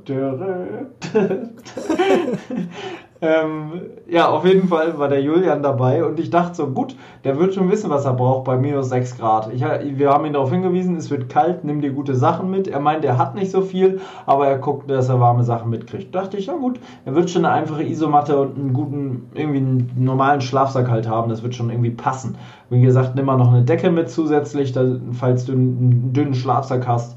Ähm, ja, auf jeden Fall war der Julian dabei und ich dachte so, gut, der wird schon wissen, was er braucht bei minus 6 Grad. Ich, wir haben ihn darauf hingewiesen, es wird kalt, nimm dir gute Sachen mit. Er meint, er hat nicht so viel, aber er guckt, dass er warme Sachen mitkriegt. Dachte ich, ja gut, er wird schon eine einfache Isomatte und einen guten, irgendwie einen normalen Schlafsack halt haben. Das wird schon irgendwie passen. Wie gesagt, nimm mal noch eine Decke mit zusätzlich, falls du einen dünnen Schlafsack hast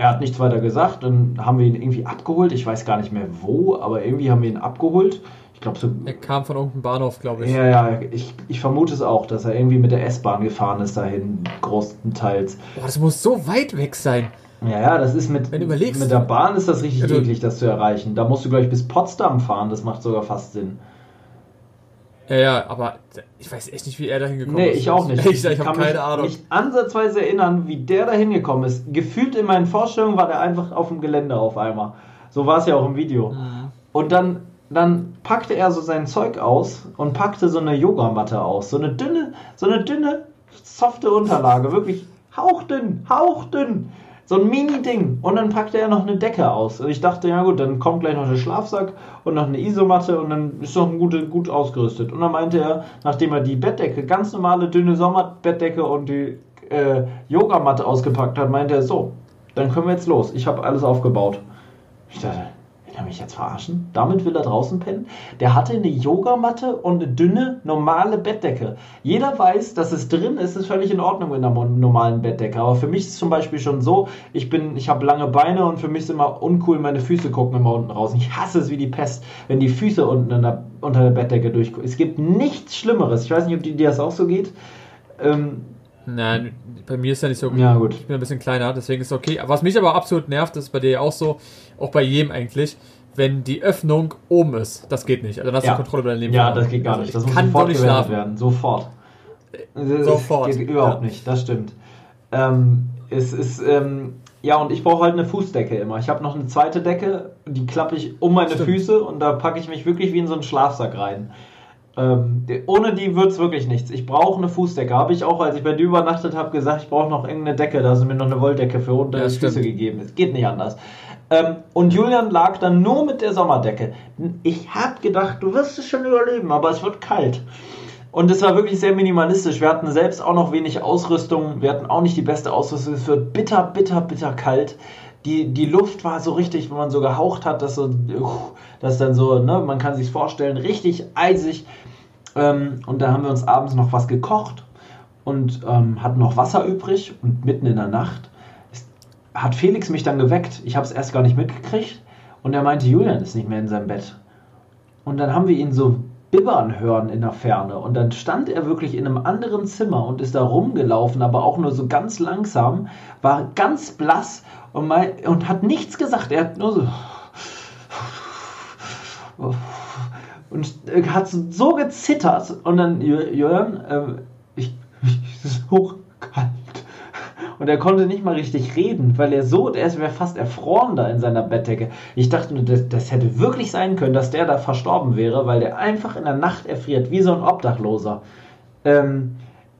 er hat nichts weiter gesagt, dann haben wir ihn irgendwie abgeholt. Ich weiß gar nicht mehr wo, aber irgendwie haben wir ihn abgeholt. Ich glaube so. Er kam von irgendeinem Bahnhof, glaube ich. Ja, ja, ich, ich vermute es auch, dass er irgendwie mit der S-Bahn gefahren ist dahin, größtenteils. Boah, das muss so weit weg sein. Ja, ja, das ist mit, Wenn du überlegst, mit der Bahn ist das richtig Also- eklig, das zu erreichen. Da musst du gleich bis Potsdam fahren, das macht sogar fast Sinn. Ja, ja, aber ich weiß echt nicht, wie er da hingekommen Nee, ist. ich auch nicht. Ich, ich, habe kann keine mich Ahnung. nicht ansatzweise erinnern, wie der da hingekommen ist. Gefühlt in meinen Vorstellungen war der einfach auf dem Gelände auf einmal. So war es ja auch im Video. Mhm. Und dann, dann packte er so sein Zeug aus und packte so eine Yogamatte aus. So eine dünne, so eine dünne, softe Unterlage. Wirklich hauchdünn, hauchdünn. So ein Mini-Ding. Und dann packte er noch eine Decke aus. Und ich dachte, ja gut, dann kommt gleich noch der Schlafsack und noch eine Isomatte und dann ist doch ein gute, gut ausgerüstet. Und dann meinte er, nachdem er die Bettdecke, ganz normale dünne Sommerbettdecke und die äh, Yogamatte ausgepackt hat, meinte er, so, dann können wir jetzt los. Ich habe alles aufgebaut. Ich dachte, will er mich jetzt verarschen? Damit will er draußen pennen? Der hatte eine Yogamatte und eine dünne, normale Bettdecke. Jeder weiß, dass es drin ist, ist völlig in Ordnung in einer normalen Bettdecke. Aber für mich ist es zum Beispiel schon so, ich bin, ich habe lange Beine und für mich ist immer uncool, meine Füße gucken immer unten raus. Ich hasse es wie die Pest, wenn die Füße unten der, unter der Bettdecke durchgucken. Es gibt nichts Schlimmeres. Ich weiß nicht, ob dir das auch so geht. Ähm, Nein, bei mir ist ja nicht so Ja, gut. Ich bin ein bisschen kleiner, deswegen ist es okay. Was mich aber absolut nervt, ist bei dir ja auch so, auch bei jedem eigentlich, wenn die Öffnung oben ist. Das geht nicht. Also dann hast Ja. du Kontrolle über dein Leben. Ja, das geht gar Also nicht. ich Das muss kann sofort nicht schlafen. werden. Sofort. Das Sofort, Geht überhaupt ja. nicht, das stimmt. Ähm, es ist, ähm, ja, und ich brauche halt eine Fußdecke immer. Ich habe noch eine zweite Decke, die klappe ich um meine Stimmt. Füße und da packe ich mich wirklich wie in so einen Schlafsack rein. Ähm, ohne die wird es wirklich nichts. Ich brauche eine Fußdecke. Habe ich auch, als ich bei dir übernachtet habe, gesagt, ich brauche noch irgendeine Decke. Da hast du mir noch eine Wolldecke für unter Ja, die Füße gegeben. Es geht nicht anders. Ähm, und Julian lag dann nur mit der Sommerdecke. Ich habe gedacht, du wirst es schon überleben, aber es wird kalt. Und es war wirklich sehr minimalistisch. Wir hatten selbst auch noch wenig Ausrüstung. Wir hatten auch nicht die beste Ausrüstung. Es wird bitter, bitter, bitter kalt. Die, die Luft war so richtig, wenn man so gehaucht hat, dass so, uff, das dann so, ne, man kann sich vorstellen, richtig eisig. Ähm, und da haben wir uns abends noch was gekocht und ähm, hatten noch Wasser übrig. Und mitten in der Nacht ist, hat Felix mich dann geweckt. Ich habe es erst gar nicht mitgekriegt. Und er meinte, Julian ist nicht mehr in seinem Bett. Und dann haben wir ihn so bibbern hören in der Ferne. Und dann stand er wirklich in einem anderen Zimmer und ist da rumgelaufen, aber auch nur so ganz langsam, war ganz blass und, mein, und hat nichts gesagt. Er hat nur so. Und äh, hat so, gezittert. Und dann, Ju- Julian, ähm, ich, es ist hochkalt. Und er konnte nicht mal richtig reden, weil er so, er wäre fast erfroren da in seiner Bettdecke. Ich dachte nur, das, das hätte wirklich sein können, dass der da verstorben wäre, weil der einfach in der Nacht erfriert, wie so ein Obdachloser. Ähm,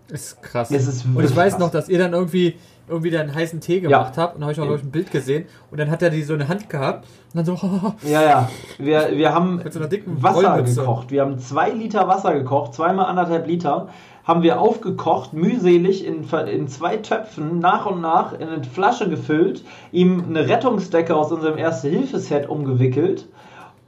Ist krass. Es ist und ich weiß krass. noch, dass ihr dann irgendwie irgendwie dann heißen Tee gemacht habt und habe ich glaub ich, ein Bild gesehen und dann hat er die so in der Hand gehabt und dann so ja, ja. Wir, wir haben mit so einer dicken Wasser Wollmütze. gekocht. Wir haben zwei Liter Wasser gekocht, zweimal anderthalb Liter. Haben wir aufgekocht, mühselig in, in zwei Töpfen nach und nach in eine Flasche gefüllt, ihm eine Rettungsdecke aus unserem Erste-Hilfe-Set umgewickelt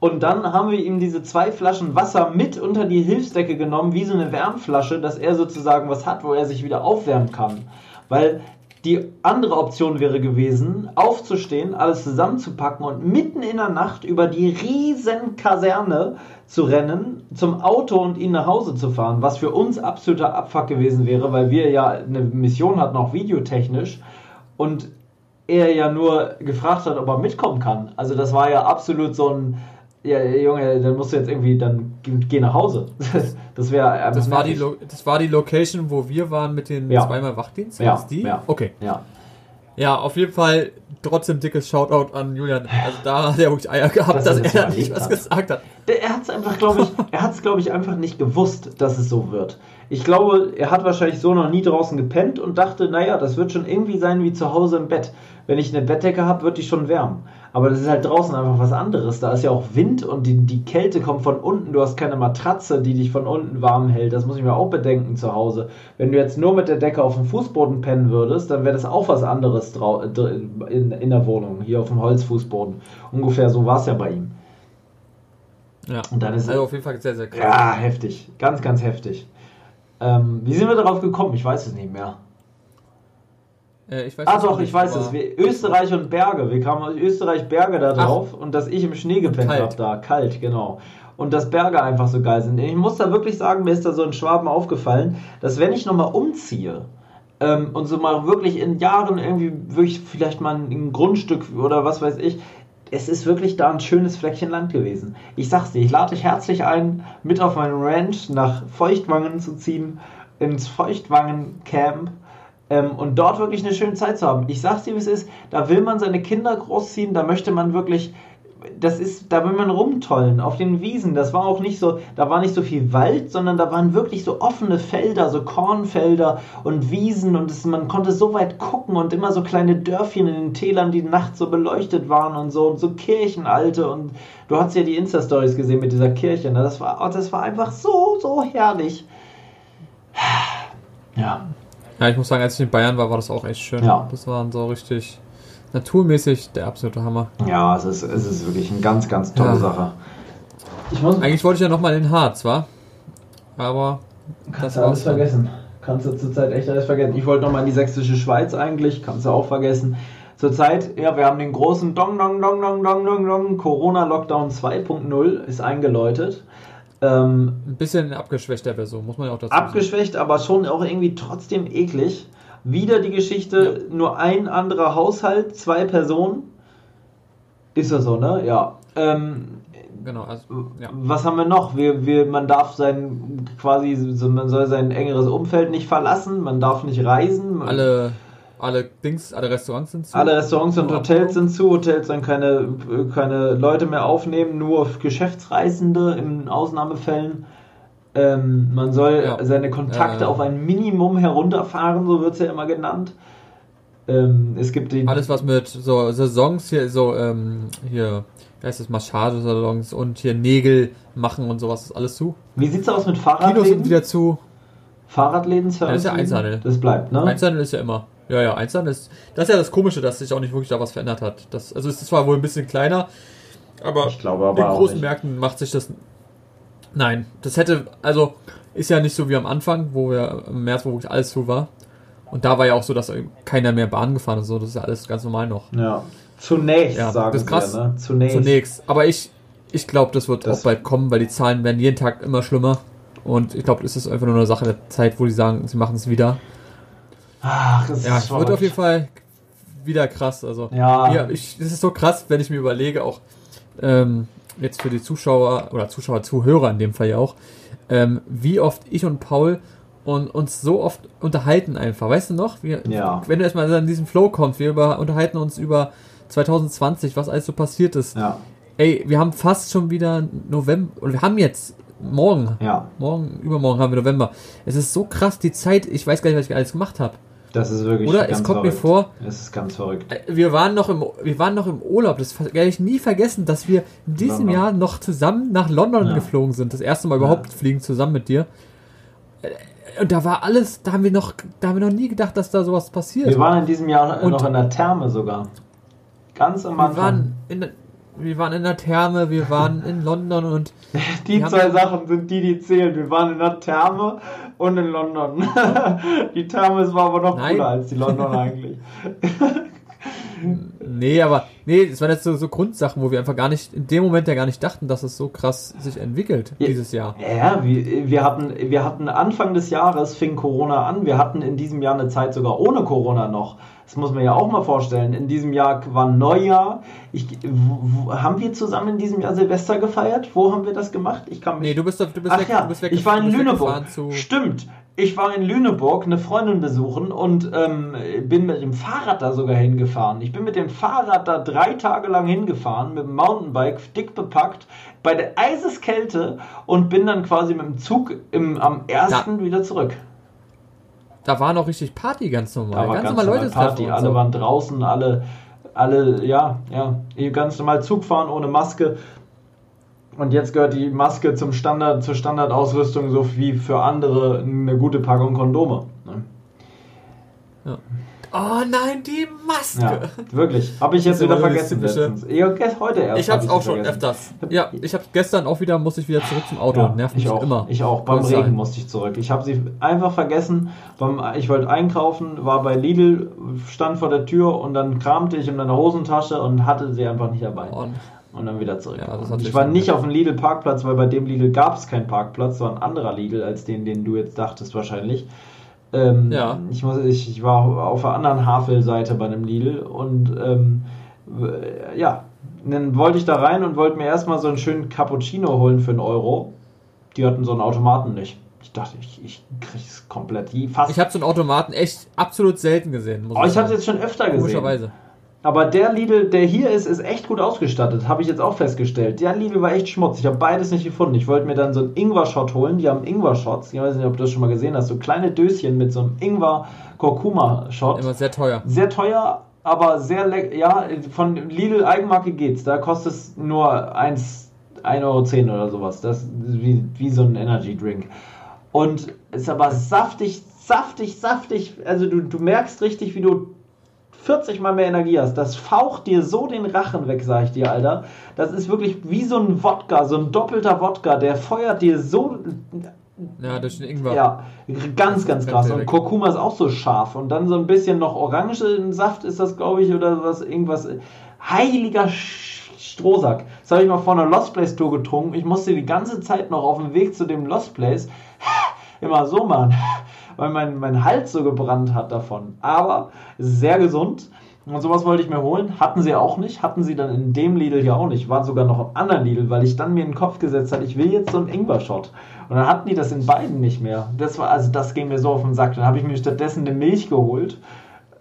und dann haben wir ihm diese zwei Flaschen Wasser mit unter die Hilfsdecke genommen, wie so eine Wärmflasche, dass er sozusagen was hat, wo er sich wieder aufwärmen kann. Weil die andere Option wäre gewesen, aufzustehen, alles zusammenzupacken und mitten in der Nacht über die riesen Kaserne zu rennen, zum Auto und ihn nach Hause zu fahren, was für uns absoluter Abfuck gewesen wäre, weil wir ja eine Mission hatten, auch videotechnisch, und er ja nur gefragt hat, ob er mitkommen kann. Also das war ja absolut so ein Ja, Junge, dann musst du jetzt irgendwie, dann geh, nach Hause. Das wäre das, war die das war die Location, wo wir waren mit den ja. zweimal Wachdienst? Ja, die? ja. Okay. Ja. Ja, auf jeden Fall trotzdem dickes Shoutout an Julian. Also da hat er wirklich Eier gehabt, das dass er da nicht was hat. gesagt hat. Er hat es einfach, glaube ich, er hat es, glaube ich, einfach nicht gewusst, dass es so wird. Ich glaube, er hat wahrscheinlich so noch nie draußen gepennt und dachte, naja, das wird schon irgendwie sein wie zu Hause im Bett. Wenn ich eine Bettdecke habe, wird die schon wärmen. Aber das ist halt draußen einfach was anderes. Da ist ja auch Wind und die, die Kälte kommt von unten. Du hast keine Matratze, die dich von unten warm hält. Das muss ich mir auch bedenken zu Hause. Wenn du jetzt nur mit der Decke auf dem Fußboden pennen würdest, dann wäre das auch was anderes in, in der Wohnung, hier auf dem Holzfußboden. Ungefähr so war es ja bei ihm. Ja, und dann ist also auf jeden Fall sehr, sehr krass. Ja, heftig. Ganz, ganz heftig. Ähm, wie sind wir darauf gekommen? Ich weiß es nicht mehr. Äh, ich weiß ah doch, ich weiß es. Wir, Österreich und Berge. Wir kamen aus Österreich Berge da drauf Ach. und dass ich im Schnee gepennt habe da. Kalt, genau. Und dass Berge einfach so geil sind. Ich muss da wirklich sagen, mir ist da so ein Schwaben aufgefallen, dass wenn ich nochmal umziehe, ähm, und so mal wirklich in Jahren irgendwie wirklich vielleicht mal ein Grundstück oder was weiß ich, es ist wirklich da ein schönes Fleckchen Land gewesen. Ich sag's dir, ich lade dich herzlich ein, mit auf meinen Ranch nach Feuchtwangen zu ziehen, ins Feuchtwangen Camp ähm, und dort wirklich eine schöne Zeit zu haben. Ich sag's dir, wie es ist, da will man seine Kinder großziehen, da möchte man wirklich das ist, da will man rumtollen auf den Wiesen. Das war auch nicht so, da war nicht so viel Wald, sondern da waren wirklich so offene Felder, so Kornfelder und Wiesen und es, man konnte so weit gucken und immer so kleine Dörfchen in den Tälern, die nachts so beleuchtet waren und so und so Kirchenalte und du hast ja die Insta-Stories gesehen mit dieser Kirche. Ne? Das war, oh, das war einfach so, so herrlich. Ja. Ja, ich muss sagen, als ich in Bayern war, war das auch echt schön. Ja. Das waren so richtig naturmäßig der absolute Hammer. Ja, es ist, es ist wirklich eine ganz, ganz tolle ja. Sache. Eigentlich wollte ich ja nochmal in Harz, war? Aber. Kannst du alles vergessen. Kannst du zurzeit echt alles vergessen. Ich wollte nochmal in die sächsische Schweiz eigentlich, kannst du auch vergessen. Zurzeit, ja, wir haben den großen Dong, Dong, Dong, Dong, Dong, Dong, Dong, Corona-Lockdown 2.0 ist eingeläutet. Ähm, Ein bisschen abgeschwächter Version, muss man ja auch dazu Abgeschwächt, sagen. aber schon auch irgendwie trotzdem eklig. Wieder die Geschichte, ja. nur ein anderer Haushalt, zwei Personen. Ist das so, ne? Ja. Ähm, genau. Also, ja. Was haben wir noch? Wir, wir, man darf sein quasi, man soll sein engeres Umfeld nicht verlassen, man darf nicht reisen. Alle, alle Dings, alle Restaurants sind zu. Alle Restaurants und Hotels sind zu. Hotels sollen keine, keine Leute mehr aufnehmen, nur Geschäftsreisende in Ausnahmefällen. Ähm, man soll ja. seine Kontakte äh, auf ein Minimum herunterfahren, so wird es ja immer genannt. Ähm, es gibt die alles was mit so Saisons hier, so ähm, hier, wie heißt das, Massagesalons und hier Nägel machen und sowas ist alles zu. Wie sieht's aus mit Fahrradläden? Kinos sind wieder zu. Fahrradläden, ja, Das ist ja Einzelhandel. Das bleibt, ne? Einzelhandel ist ja immer. Ja, ja, Einzelhandel ist. Das ist ja das Komische, dass sich auch nicht wirklich da was verändert hat. Das, also es ist zwar wohl ein bisschen kleiner, aber, ich glaube aber in großen Märkten macht sich das Nein, das hätte, also ist ja nicht so wie am Anfang, wo wir im März, wo wirklich alles zu war. Und da war ja auch so, dass keiner mehr Bahn gefahren ist. So, das ist ja alles ganz normal noch. Ja. Zunächst, ja, sagen das ist krass. Wir, ne? Zunächst. Zunächst. Aber ich, ich glaube, das wird das auch bald kommen, weil die Zahlen werden jeden Tag immer schlimmer. Und ich glaube, es ist einfach nur eine Sache der Zeit, wo die sagen, sie machen es wieder. Ach, das ja, ist wird auf jeden Fall wieder krass. Also, ja. ja ich, das ist so krass, wenn ich mir überlege, auch ähm, jetzt für die Zuschauer oder Zuschauer, Zuhörer in dem Fall ja auch, ähm, wie oft ich und Paul und uns so oft unterhalten einfach. Weißt du noch? Wir, ja. Wenn du erstmal in diesen Flow kommst, wir über, unterhalten uns über 2020, was alles so passiert ist. Ja. Ey, wir haben fast schon wieder November, und wir haben jetzt morgen, ja. morgen, übermorgen haben wir November. Es ist so krass, die Zeit, ich weiß gar nicht, was ich alles gemacht habe. Das ist wirklich Oder es kommt verrückt. mir vor. Es ist ganz verrückt. Äh, wir waren noch im, wir waren noch im Urlaub. Das werde ich nie vergessen, dass wir in diesem London. Jahr noch zusammen nach London ja. geflogen sind. Das erste Mal überhaupt ja. fliegen zusammen mit dir. Äh, und da war alles, da haben wir noch, da haben wir noch nie gedacht, dass da sowas passiert. Wir waren in diesem Jahr Und noch in der Therme sogar. Ganz am Anfang. Wir waren in, wir waren in der Therme, wir waren in London und. Die zwei Sachen sind die, die zählen. Wir waren in der Therme und in London. die Therme war aber noch Nein. cooler als die London eigentlich. Nee, aber nee, es waren jetzt so, so Grundsachen, wo wir einfach gar nicht, in dem Moment ja gar nicht dachten, dass es so krass sich entwickelt Ja. dieses Jahr. Ja, wir, wir, hatten, wir hatten Anfang des Jahres fing Corona an. Wir hatten in diesem Jahr eine Zeit sogar ohne Corona noch. Das muss man ja auch mal vorstellen. In diesem Jahr war Neujahr. Ich, wo, haben wir zusammen in diesem Jahr Silvester gefeiert? Wo haben wir das gemacht? Ich kann mich Nee, du bist, du bist Ach weg, ja, du bist weg, ich war in Lüneburg. Stimmt. Ich war in Lüneburg eine Freundin besuchen und ähm, bin mit dem Fahrrad da sogar hingefahren. Ich bin mit dem Fahrrad da drei Tage lang hingefahren, mit dem Mountainbike, dick bepackt, bei der Eiseskälte und bin dann quasi mit dem Zug im, am 1. wieder zurück. da war noch richtig Party ganz normal. Da ganz, ganz normal Leute Party, alle so. waren draußen, alle, alle, ja, ja, ganz normal Zug fahren ohne Maske. Und jetzt gehört die Maske zum Standard, zur Standardausrüstung, so wie für andere eine gute Packung Kondome. Ne? Oh nein, die Maske! Ja, wirklich. Habe ich jetzt wieder vergessen letztens. Ja, ge- heute erst. Ich hab's hab auch schon öfters. Ja, ich hab gestern auch wieder, musste ich wieder zurück zum Auto. Ja, Nervt ich mich auch. immer. Ich auch. Beim Regen sein. musste ich zurück. Ich habe sie einfach vergessen. Ich wollte einkaufen, war bei Lidl, stand vor der Tür und dann kramte ich in meine Hosentasche und hatte sie einfach nicht dabei. Und Und dann wieder zurück. Ja, ich war nicht auf dem Lidl-Parkplatz, weil bei dem Lidl gab es keinen Parkplatz, sondern ein anderer Lidl als den, den du jetzt dachtest wahrscheinlich. Ähm, Ja. ich, muss, ich, ich war auf der anderen Havelseite bei einem Lidl und ähm, ja, dann wollte ich da rein und wollte mir erstmal so einen schönen Cappuccino holen für einen Euro. Die hatten so einen Automaten nicht. Ich dachte, ich, ich krieg's komplett. Die fast ich habe so einen Automaten echt absolut selten gesehen. Muss oh, ich habe sagen. jetzt schon öfter gesehen. Komischerweise. Aber der Lidl, der hier ist, ist echt gut ausgestattet. Habe ich jetzt auch festgestellt. Der Lidl war echt Schmutz. Ich habe beides nicht gefunden. Ich wollte mir dann so einen Ingwer-Shot holen. Die haben Ingwer-Shots. Ich weiß nicht, ob du das schon mal gesehen hast. So kleine Döschen mit so einem Ingwer-Kurkuma-Shot. Immer sehr teuer. Sehr teuer, aber sehr lecker. Ja, von Lidl Eigenmarke geht's. Da kostet es nur 1 1,10 Euro oder sowas. Das ist wie, wie so ein Energy Drink. Und ist aber saftig, saftig, saftig. Also du, du merkst richtig, wie du 40 mal mehr Energie hast. Das faucht dir so den Rachen weg, sag ich dir, Alter. Das ist wirklich wie so ein Wodka, so ein doppelter Wodka. Der feuert dir so Ja, durch den Ingwer. ja, ganz, ganz krass. Und. Kurkuma ist auch so scharf. Und dann so ein bisschen noch Orangensaft ist das, glaube ich, oder was, irgendwas. Heiliger Strohsack. Das habe ich mal vor einer Lost Place Tour getrunken. Ich musste die ganze Zeit noch auf dem Weg zu dem Lost Place immer so machen, weil mein, mein Hals so gebrannt hat davon. Aber sehr gesund. Und sowas wollte ich mir holen. Hatten sie auch nicht. Hatten sie dann in dem Lidl hier auch nicht. War sogar noch im anderen Lidl, weil ich dann mir in den Kopf gesetzt habe, ich will jetzt so einen Ingwer-Shot. Und dann hatten die das in beiden nicht mehr. Das war, also das ging mir so auf den Sack. Dann habe ich mir stattdessen eine Milch geholt.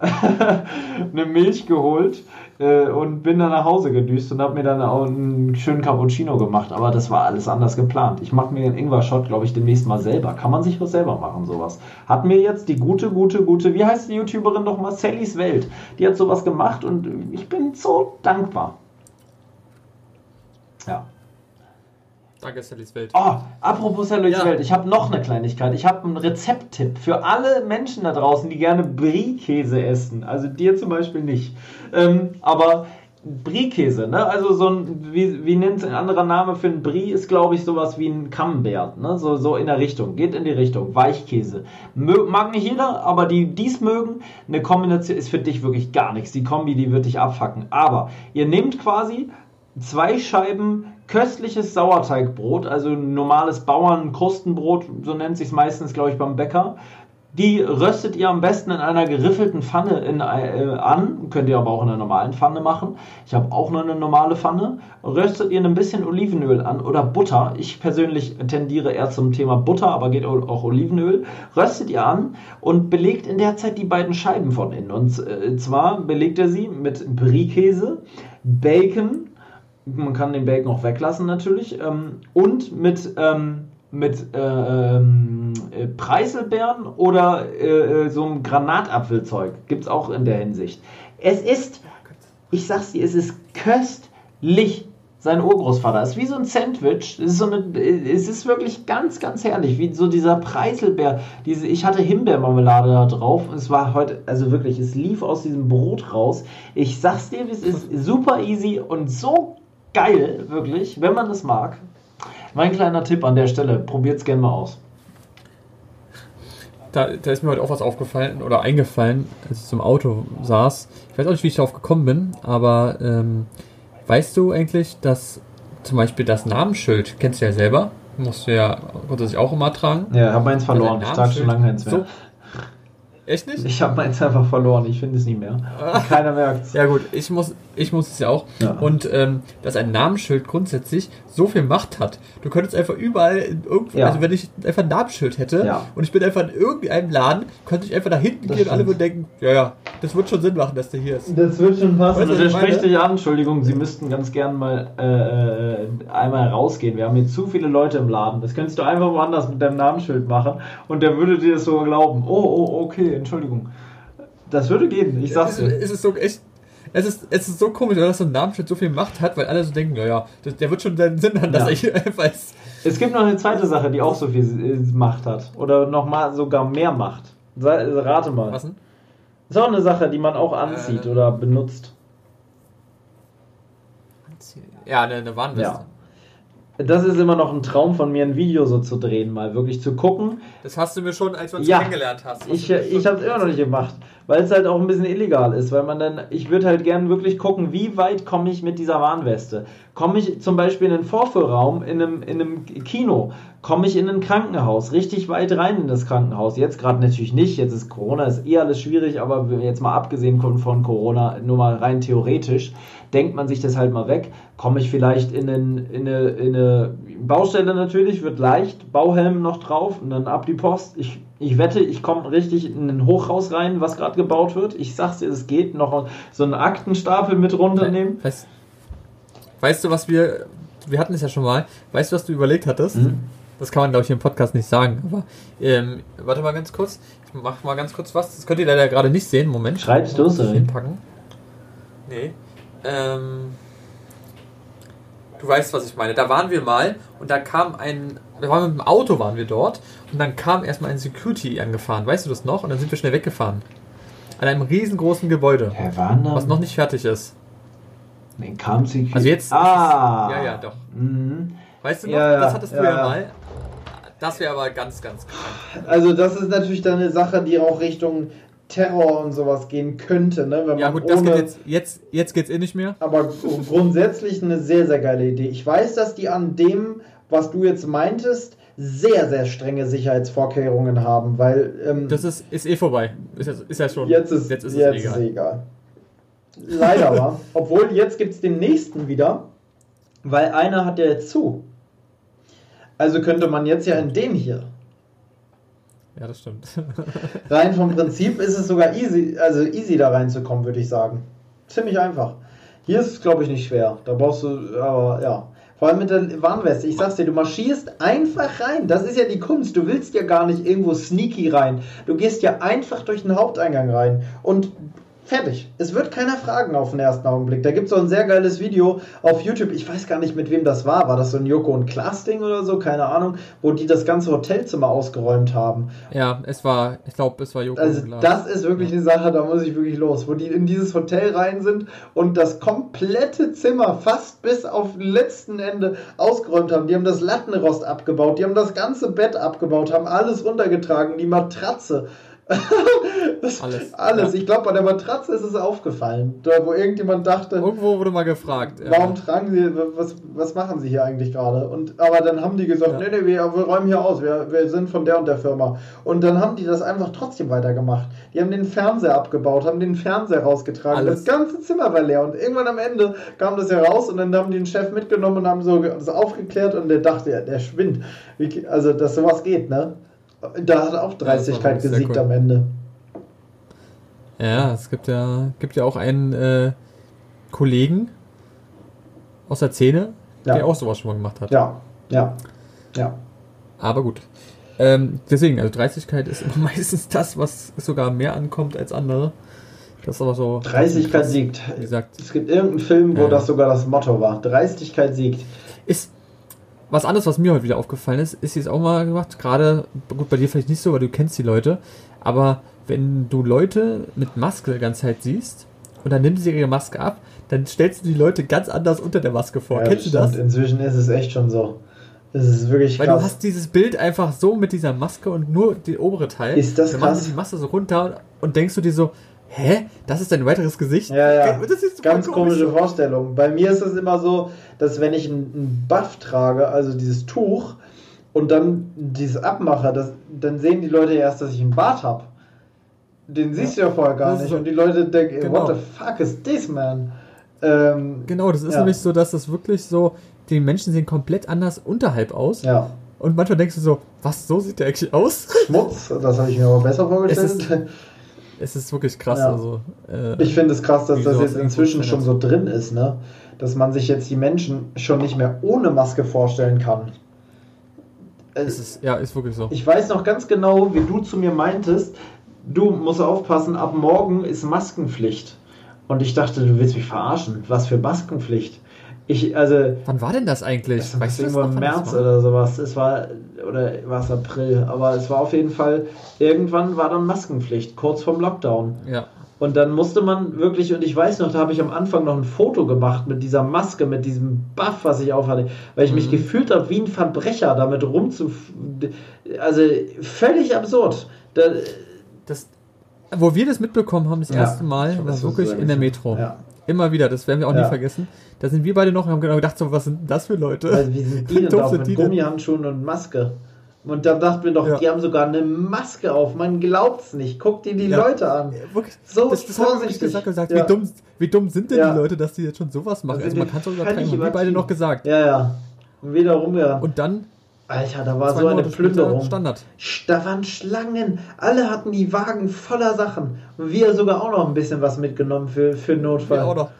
eine Milch geholt äh, und bin dann nach Hause gedüst und habe mir dann auch einen schönen Cappuccino gemacht. Aber das war alles anders geplant. Ich mache mir den Ingwer-Shot, glaube ich, demnächst mal selber. Kann man sich was selber machen, sowas. Hat mir jetzt die gute, gute, gute, wie heißt die YouTuberin noch mal? Sallys Welt. Die hat sowas gemacht und ich bin so dankbar. Ja. Danke, Sallys Welt. Oh, apropos Sallys Ja. Welt, ich habe noch eine Kleinigkeit. Ich habe einen Rezepttipp für alle Menschen da draußen, die gerne Brie-Käse essen. Also dir zum Beispiel nicht. Ähm, aber Brie-Käse, ne? Also so ein, wie, wie nennt es ein anderer Name für ein Brie, ist glaube ich sowas wie ein Camembert, ne? So, so in der Richtung, geht in die Richtung, Weichkäse. Mö, mag nicht jeder, aber die dies mögen, eine Kombination ist für dich wirklich gar nichts. Die Kombi, die wird dich abfacken. Aber ihr nehmt quasi zwei Scheiben köstliches Sauerteigbrot, also normales Bauernkrustenbrot, so nennt sich es meistens, glaube ich, beim Bäcker. Die röstet ihr am besten in einer geriffelten Pfanne in, äh, an. Könnt ihr aber auch in einer normalen Pfanne machen. Ich habe auch nur eine normale Pfanne. Röstet ihr ein bisschen Olivenöl an oder Butter. Ich persönlich tendiere eher zum Thema Butter, aber geht auch Olivenöl. Röstet ihr an und belegt in der Zeit die beiden Scheiben von innen. Und äh, zwar belegt ihr sie mit Brie-Käse, Bacon, man kann den Bacon auch weglassen natürlich. Ähm, und mit, ähm, mit äh, ähm, äh, Preiselbeeren oder äh, äh, so einem Granatapfelzeug. Gibt es auch in der Hinsicht. Es ist, ich sag's dir, es ist köstlich. Sein Urgroßvater ist wie so ein Sandwich. Es ist, so eine, es ist wirklich ganz, ganz herrlich. Wie so dieser Preiselbeer. Diese, ich hatte Himbeermarmelade da drauf. Und es war heute, also wirklich, es lief aus diesem Brot raus. Ich sag's dir, es ist super easy und so geil, wirklich, wenn man das mag. Mein kleiner Tipp an der Stelle, probiert's gerne mal aus. da, da ist mir heute auch was aufgefallen oder eingefallen, als ich zum Auto saß. Ich weiß auch nicht, wie ich darauf gekommen bin, aber ähm, weißt du eigentlich, dass zum Beispiel das Namensschild, kennst du ja selber, musst du ja grundsätzlich auch immer tragen. Ja, hab meins verloren. Ich trage schon lange keins mehr. So, Echt nicht? Ich habe meins einfach verloren, ich finde es nicht mehr. Keiner merkt es. Ja gut, ich muss, ich muss es ja auch. Ja. Und ähm, dass ein Namensschild grundsätzlich so viel Macht hat. Du könntest einfach überall, in irgendwo, Ja. also wenn ich einfach ein Namensschild hätte Ja. und ich bin einfach in irgendeinem Laden, könnte ich einfach da hinten Das gehen und alle würden denken, ja, ja, das wird schon Sinn machen, dass der hier ist. Das wird schon passen. Weißt du, Also, der ich spricht dich an, Entschuldigung, Sie müssten ganz gern mal äh, einmal rausgehen. Wir haben hier zu viele Leute im Laden. Das könntest du einfach woanders mit deinem Namensschild machen und der würde dir das so glauben. Oh, oh, okay, Entschuldigung. Das würde gehen, ich sag's es, dir. es ist so echt. Es ist, es ist so komisch, dass so ein Namensschild so viel Macht hat, weil alle so denken, naja, der wird schon seinen Sinn haben, dass Ja. er hier einfach ist. Es gibt noch eine zweite Sache, die auch so viel äh, Macht hat. Oder nochmal sogar mehr Macht. Sei- Rate mal. Was denn? Ist auch eine Sache, die man auch anzieht Äh. oder benutzt. Ja, eine, eine Warnweste. Ja. Das ist immer noch ein Traum von mir, ein Video so zu drehen, mal wirklich zu gucken. Das hast du mir schon, als wir uns Ja. kennengelernt hast. Ich, äh, ich habe es immer noch nicht gemacht, weil es halt auch ein bisschen illegal ist, weil man dann, ich würde halt gerne wirklich gucken, wie weit komme ich mit dieser Warnweste. Komme ich zum Beispiel in einen Vorführraum in einem, in einem Kino, komme ich in ein Krankenhaus, richtig weit rein in das Krankenhaus. Jetzt gerade natürlich nicht, jetzt ist Corona, ist eh alles schwierig, aber jetzt mal abgesehen von Corona, nur mal rein theoretisch, denkt man sich das halt mal weg. Komme ich vielleicht in, einen, in, eine, in eine Baustelle natürlich, wird leicht, Bauhelm noch drauf und dann ab die Post. Ich, ich wette, ich komme richtig in ein Hochhaus rein, was gerade gebaut wird. Ich sag's dir, es geht. Noch so einen Aktenstapel mit runternehmen. Weißt, weißt du, was wir. Wir hatten es ja schon mal. Weißt du, was du überlegt hattest? Mhm. Das kann man, glaube ich, im Podcast nicht sagen. Aber ähm, warte mal ganz kurz. Ich mach mal ganz kurz was. Das könnt ihr leider gerade nicht sehen. Moment. Schreib's los, Muss ich Sari. hinpacken. Nee. Ähm, du weißt, was ich meine. Da waren wir mal und da kam ein. Wir waren mit dem Auto waren wir dort und dann kam erstmal ein Security angefahren. Weißt du das noch? Und dann sind wir schnell weggefahren. An einem riesengroßen Gebäude, Herr Warner? was noch nicht fertig ist. Nee, kam sie. Also jetzt- Ah! Ja, ja, doch. Mhm. Weißt du noch? Ja, das hattest du ja, ja, ja. mal. Das wäre aber ganz, ganz krank. Also, das ist natürlich dann eine Sache, die auch Richtung Terror und sowas gehen könnte, ne? Wenn Ja man gut, das ohne- geht jetzt, jetzt, jetzt geht's eh nicht mehr. Aber gr- grundsätzlich eine sehr, sehr geile Idee. Ich weiß, dass die an dem, was du jetzt meintest, sehr, sehr strenge Sicherheitsvorkehrungen haben, weil ähm, Das ist, ist eh vorbei. Ist, ja- ist ja schon. jetzt ist, jetzt ist jetzt es ist egal. egal. Leider war. Obwohl, jetzt gibt es den nächsten wieder, weil einer hat ja jetzt zu. Also könnte man jetzt ja in den hier. Ja, das stimmt. Rein vom Prinzip ist es sogar easy, also easy da reinzukommen, würde ich sagen. Ziemlich einfach. Hier ist es, glaube ich, nicht schwer. Da brauchst du, aber ja. Vor allem mit der Warnweste. Ich sag's dir, du marschierst einfach rein. Das ist ja die Kunst. Du willst ja gar nicht irgendwo sneaky rein. Du gehst ja einfach durch den Haupteingang rein. Und fertig. Es wird keiner fragen auf den ersten Augenblick. Da gibt es so ein sehr geiles Video auf YouTube. Ich weiß gar nicht, mit wem das war. War das so ein Joko und Klaas-Ding oder so? Keine Ahnung. Wo die das ganze Hotelzimmer ausgeräumt haben. ja, es war, ich glaube, es war Joko Also und Klaas. das ist wirklich eine Sache, da muss ich wirklich los, wo die in dieses Hotel rein sind und das komplette Zimmer fast bis auf letzten Ende ausgeräumt haben. Die haben das Lattenrost abgebaut, die haben das ganze Bett abgebaut, haben alles runtergetragen, die Matratze. das, Alles, alles. ja. Ich glaube, bei der Matratze ist es aufgefallen, da wo irgendjemand dachte, Irgendwo wurde mal gefragt. ja. Warum tragen sie, was, was machen sie hier eigentlich gerade? Und aber dann haben die gesagt, Ja. nee, nee, wir, wir räumen hier aus, wir, wir sind von der und der Firma. Und dann haben die das einfach trotzdem weitergemacht. Die haben den Fernseher abgebaut, haben den Fernseher rausgetragen, Alles. das ganze Zimmer war leer. Und irgendwann am Ende kam das heraus und dann haben die den Chef mitgenommen und haben so das aufgeklärt und der dachte, ja, der schwindt. Wie, also, dass sowas geht, ne? Da hat auch Dreistigkeit gesiegt cool. am Ende. Ja, es gibt ja, gibt ja auch einen äh, Kollegen aus der Szene, Ja. der auch sowas schon mal gemacht hat. Ja, ja, ja. Aber gut. Ähm, deswegen, also Dreistigkeit ist meistens das, was sogar mehr ankommt als andere. Das ist aber so. Dreistigkeit siegt. Wie gesagt, Es gibt irgendeinen Film, wo Ja. das sogar das Motto war. Dreistigkeit siegt. ist was anderes, was mir heute wieder aufgefallen ist, ist jetzt auch mal gemacht. Gerade, gut, bei dir vielleicht nicht so, weil du kennst die Leute. Aber wenn du Leute mit Maske die ganze Zeit siehst und dann nimmst sie ihre Maske ab, dann stellst du die Leute ganz anders unter der Maske vor. Ja, Kennst du das? Inzwischen ist es echt schon so. Das ist wirklich Weil krass. du hast dieses Bild einfach so mit dieser Maske und nur die obere Teil. Ist das Dann krass? sie die Maske so runter und denkst du dir so, hä? Das ist dein weiteres Gesicht? Ja, ja. Das ist Ganz komisch. komische Vorstellung. Bei mir ist es immer so, dass wenn ich einen Buff trage, also dieses Tuch, und dann dieses abmache, das, dann sehen die Leute erst, dass ich einen Bart habe. Den siehst du ja vorher gar nicht. so- Und die Leute denken, Genau. what the fuck is this, man? Ähm, Genau, das ist Ja. nämlich so, dass das wirklich so, die Menschen sehen komplett anders unterhalb aus. ja. Und manchmal denkst du so, was, so sieht der eigentlich aus? Schmutz, das habe ich mir aber besser vorgestellt. Es ist wirklich krass. Ja. Also, äh, Ich finde es krass, dass das jetzt inzwischen schon so drin ist, ne? Dass man sich jetzt die Menschen schon nicht mehr ohne Maske vorstellen kann. Äh, es ist, ja, ist wirklich so. Ich weiß noch ganz genau, wie du zu mir meintest, du musst aufpassen, ab morgen ist Maskenpflicht. Und ich dachte, du willst mich verarschen. Was für Maskenpflicht? Ich, also, Wann war denn das eigentlich? das Weißt du das noch, im März oder sowas. Es war, oder war es April, aber es war auf jeden Fall, irgendwann war dann Maskenpflicht, kurz vorm Lockdown. Ja. Und dann musste man wirklich, und ich weiß noch, da habe ich am Anfang noch ein Foto gemacht mit dieser Maske, mit diesem Buff, was ich aufhatte, weil ich mich Mhm. gefühlt habe wie ein Verbrecher, damit rumzu. Also völlig absurd. Da, Das, wo wir das mitbekommen haben, das Ja. erste Mal, war wirklich in der Metro. Ja. Immer wieder, das werden wir auch Ja. nie vergessen. Da sind wir beide noch und haben genau gedacht, so, was sind das für Leute? Also, wie sind die denn dumm drauf mit die? Gummihandschuhen und Maske? Und dann dachten wir doch, Ja. die haben sogar eine Maske auf. Man glaubt's nicht. Guck dir die Ja. Leute an. Wirklich, So das, das haben vorsichtig. gesagt, gesagt Ja. wie, dumm, wie dumm sind denn die Leute, dass die jetzt schon sowas machen? Also sind man kann es übertreiben, haben wir beide noch gesagt. Ja, ja. Und wieder rumgerannt. Und dann, Alter, da war zwei so eine Plünderung. Standard. Da waren Schlangen. Alle hatten die Wagen voller Sachen. Und wir sogar auch noch ein bisschen was mitgenommen für, für Notfall. Ja, auch noch.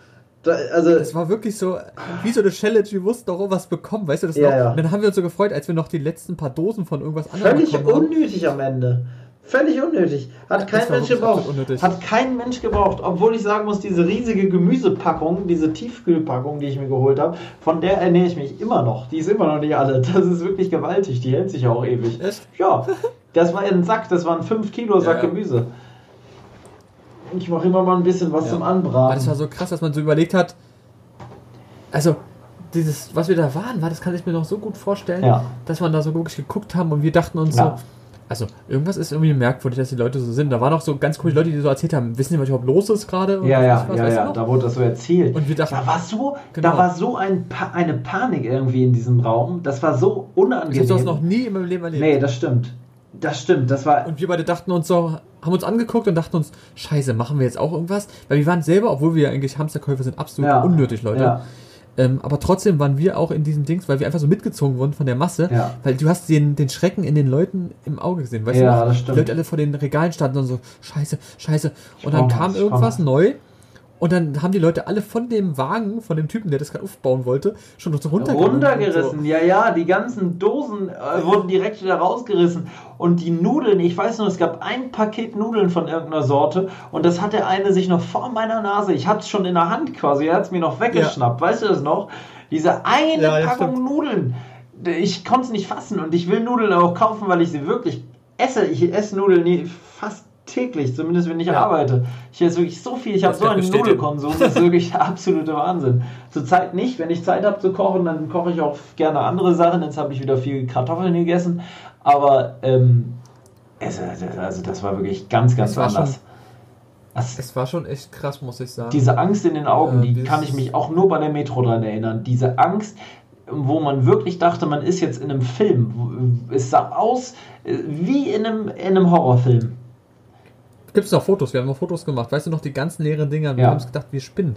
Da, also, Das war wirklich so, wie so eine Challenge, wir mussten doch was bekommen, weißt du das Ja, noch? ja. Dann haben wir uns so gefreut, als wir noch die letzten paar Dosen von irgendwas anderem völlig bekommen haben. unnötig am Ende. Völlig unnötig. Hat kein Mensch gebraucht. Hat kein Mensch gebraucht. Obwohl ich sagen muss, diese riesige Gemüsepackung, diese Tiefkühlpackung, die ich mir geholt habe, von der ernähre ich mich immer noch. Die ist immer noch nicht alle. Das ist wirklich gewaltig. Die hält sich ja auch ewig. Echt? Ja. Das war ein Sack. Das war ein 5 Kilo Sack Ja, ja. Gemüse. Ich mache immer mal ein bisschen was Ja. zum Aber Anbraten. das war so krass, dass man so überlegt hat, also dieses, was wir da waren, war, das kann ich mir noch so gut vorstellen, dass man da so wirklich geguckt haben und wir dachten uns so, also irgendwas ist irgendwie merkwürdig, dass die Leute so sind. Da waren auch so ganz coole Leute, die so erzählt haben, wissen die, was überhaupt los ist gerade? Ja, ja, ich was, ja, ja, da wurde das so erzählt. Und wir dachten, da war so, Genau. da war so ein pa eine Panik irgendwie in diesem Raum. Das war so ich unangenehm. habe sowas noch nie in meinem Leben erlebt. nee, das stimmt. Das stimmt. Das war. Und wir beide dachten uns so, haben uns angeguckt und dachten uns, scheiße, machen wir jetzt auch irgendwas? Weil wir waren selber, obwohl wir eigentlich Hamsterkäufer sind, absolut Ja. unnötig, Leute. Ja, Ähm, aber trotzdem waren wir auch in diesen Dings, weil wir einfach so mitgezogen wurden von der Masse. Ja. Weil du hast den, den Schrecken in den Leuten im Auge gesehen, weißt Ja, du? das stimmt. Die Leute alle vor den Regalen standen und so, scheiße, scheiße. Und dann kam irgendwas neu. Und dann haben die Leute alle von dem Wagen, von dem Typen, der das gerade aufbauen wollte, schon so runtergenommen. runtergerissen. Ja, ja, die ganzen Dosen äh, wurden direkt wieder rausgerissen. Und die Nudeln, ich weiß nur, es gab ein Paket Nudeln von irgendeiner Sorte und das hat der eine sich noch vor meiner Nase, ich hatte es schon in der Hand quasi, er hat es mir noch weggeschnappt. Weißt du das noch? Diese eine Ja, ja, Packung stimmt. Nudeln. Ich konnte es nicht fassen und ich will Nudeln auch kaufen, weil ich sie wirklich esse. Ich esse Nudeln nie, fast täglich, zumindest wenn ich Ja. arbeite. Ich esse wirklich so viel, ich habe so einen. Nudelkonsum, das ist wirklich der absolute Wahnsinn. Zurzeit nicht, wenn ich Zeit habe zu kochen, dann koche ich auch gerne andere Sachen. Jetzt habe ich wieder viel Kartoffeln gegessen, aber ähm, es, also das war wirklich ganz, ganz anders. schon- Das, Es war schon echt krass, muss ich sagen. diese Angst in den Augen, Äh, die kann ich mich auch nur bei der Metro dran erinnern. Diese Angst, wo man wirklich dachte, man ist jetzt in einem Film. Es sah aus äh, wie in einem, in einem Horrorfilm. Gibt es noch Fotos? Wir haben noch Fotos gemacht. Weißt du noch, die ganzen leeren Dinger? Wir Ja. haben uns gedacht, wir spinnen.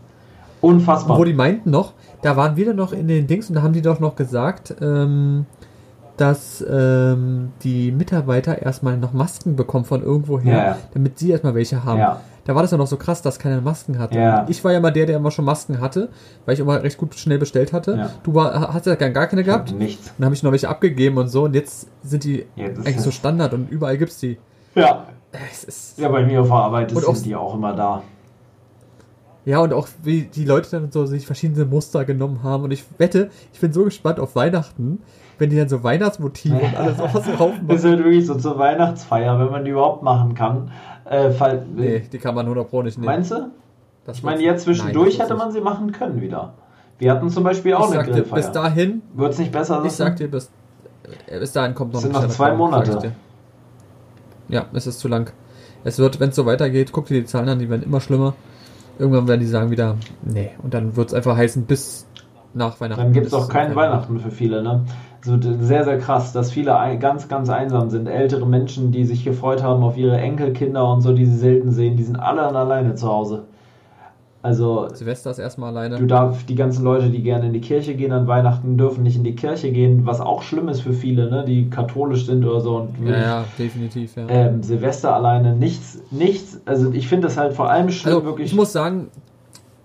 Unfassbar. Wo die meinten noch, da waren wir dann noch in den Dings und da haben die doch noch gesagt, ähm, dass ähm, die Mitarbeiter erstmal noch Masken bekommen von irgendwoher, Ja, damit sie erstmal welche haben. Ja. Da war das ja noch so krass, dass keiner Masken hatte. Ja. Ich war ja mal der, der immer schon Masken hatte, weil ich immer recht gut schnell bestellt hatte. Du war, hast ja gar gar keine gehabt. Und Nichts. dann habe ich noch welche abgegeben und so und jetzt sind die Jetzt eigentlich so es- Standard und überall gibt's die. Ja. Ja, bei mir auf der Arbeit sind auch- die auch immer da. Ja, und auch wie die Leute dann so sich verschiedene Muster genommen haben. Und ich wette, ich bin so gespannt auf Weihnachten, wenn die dann so Weihnachtsmotive und alles auf was drauf Das ist machen. halt wirklich so zur Weihnachtsfeier, wenn man die überhaupt machen kann. Äh, fall, Nee, die kann man 100 Pro nicht nehmen. Meinst du? Das Ich meine, jetzt zwischendurch Nein, das hätte man sie machen können wieder. Wir hatten zum Beispiel auch. Ich eine dir, bis Grillfeier. dahin, Wird es nicht besser ich sag dir, bis äh, bis dahin kommt noch Es sind noch zwei Monate. Ja, es ist zu lang. Es wird, wenn es so weitergeht, guck dir die Zahlen an, die werden immer schlimmer. Irgendwann werden die sagen wieder, nee. Und dann wird es einfach heißen, bis nach Weihnachten. Dann gibt es auch keinen kein- Weihnachten für viele, ne? Es wird sehr, sehr krass, dass viele ganz, ganz einsam sind. Ältere Menschen, die sich gefreut haben auf ihre Enkelkinder und so, die sie selten sehen, die sind alle dann alleine zu Hause. Also, Silvester ist erstmal alleine. du darfst, die ganzen Leute, die gerne in die Kirche gehen an Weihnachten, dürfen nicht in die Kirche gehen, was auch schlimm ist für viele, ne? Die katholisch sind oder so. Und ja, ja, definitiv, ja. ähm, Silvester alleine, nichts, nichts. Also, ich finde das halt vor allem schlimm, Also, wirklich. ich muss sagen,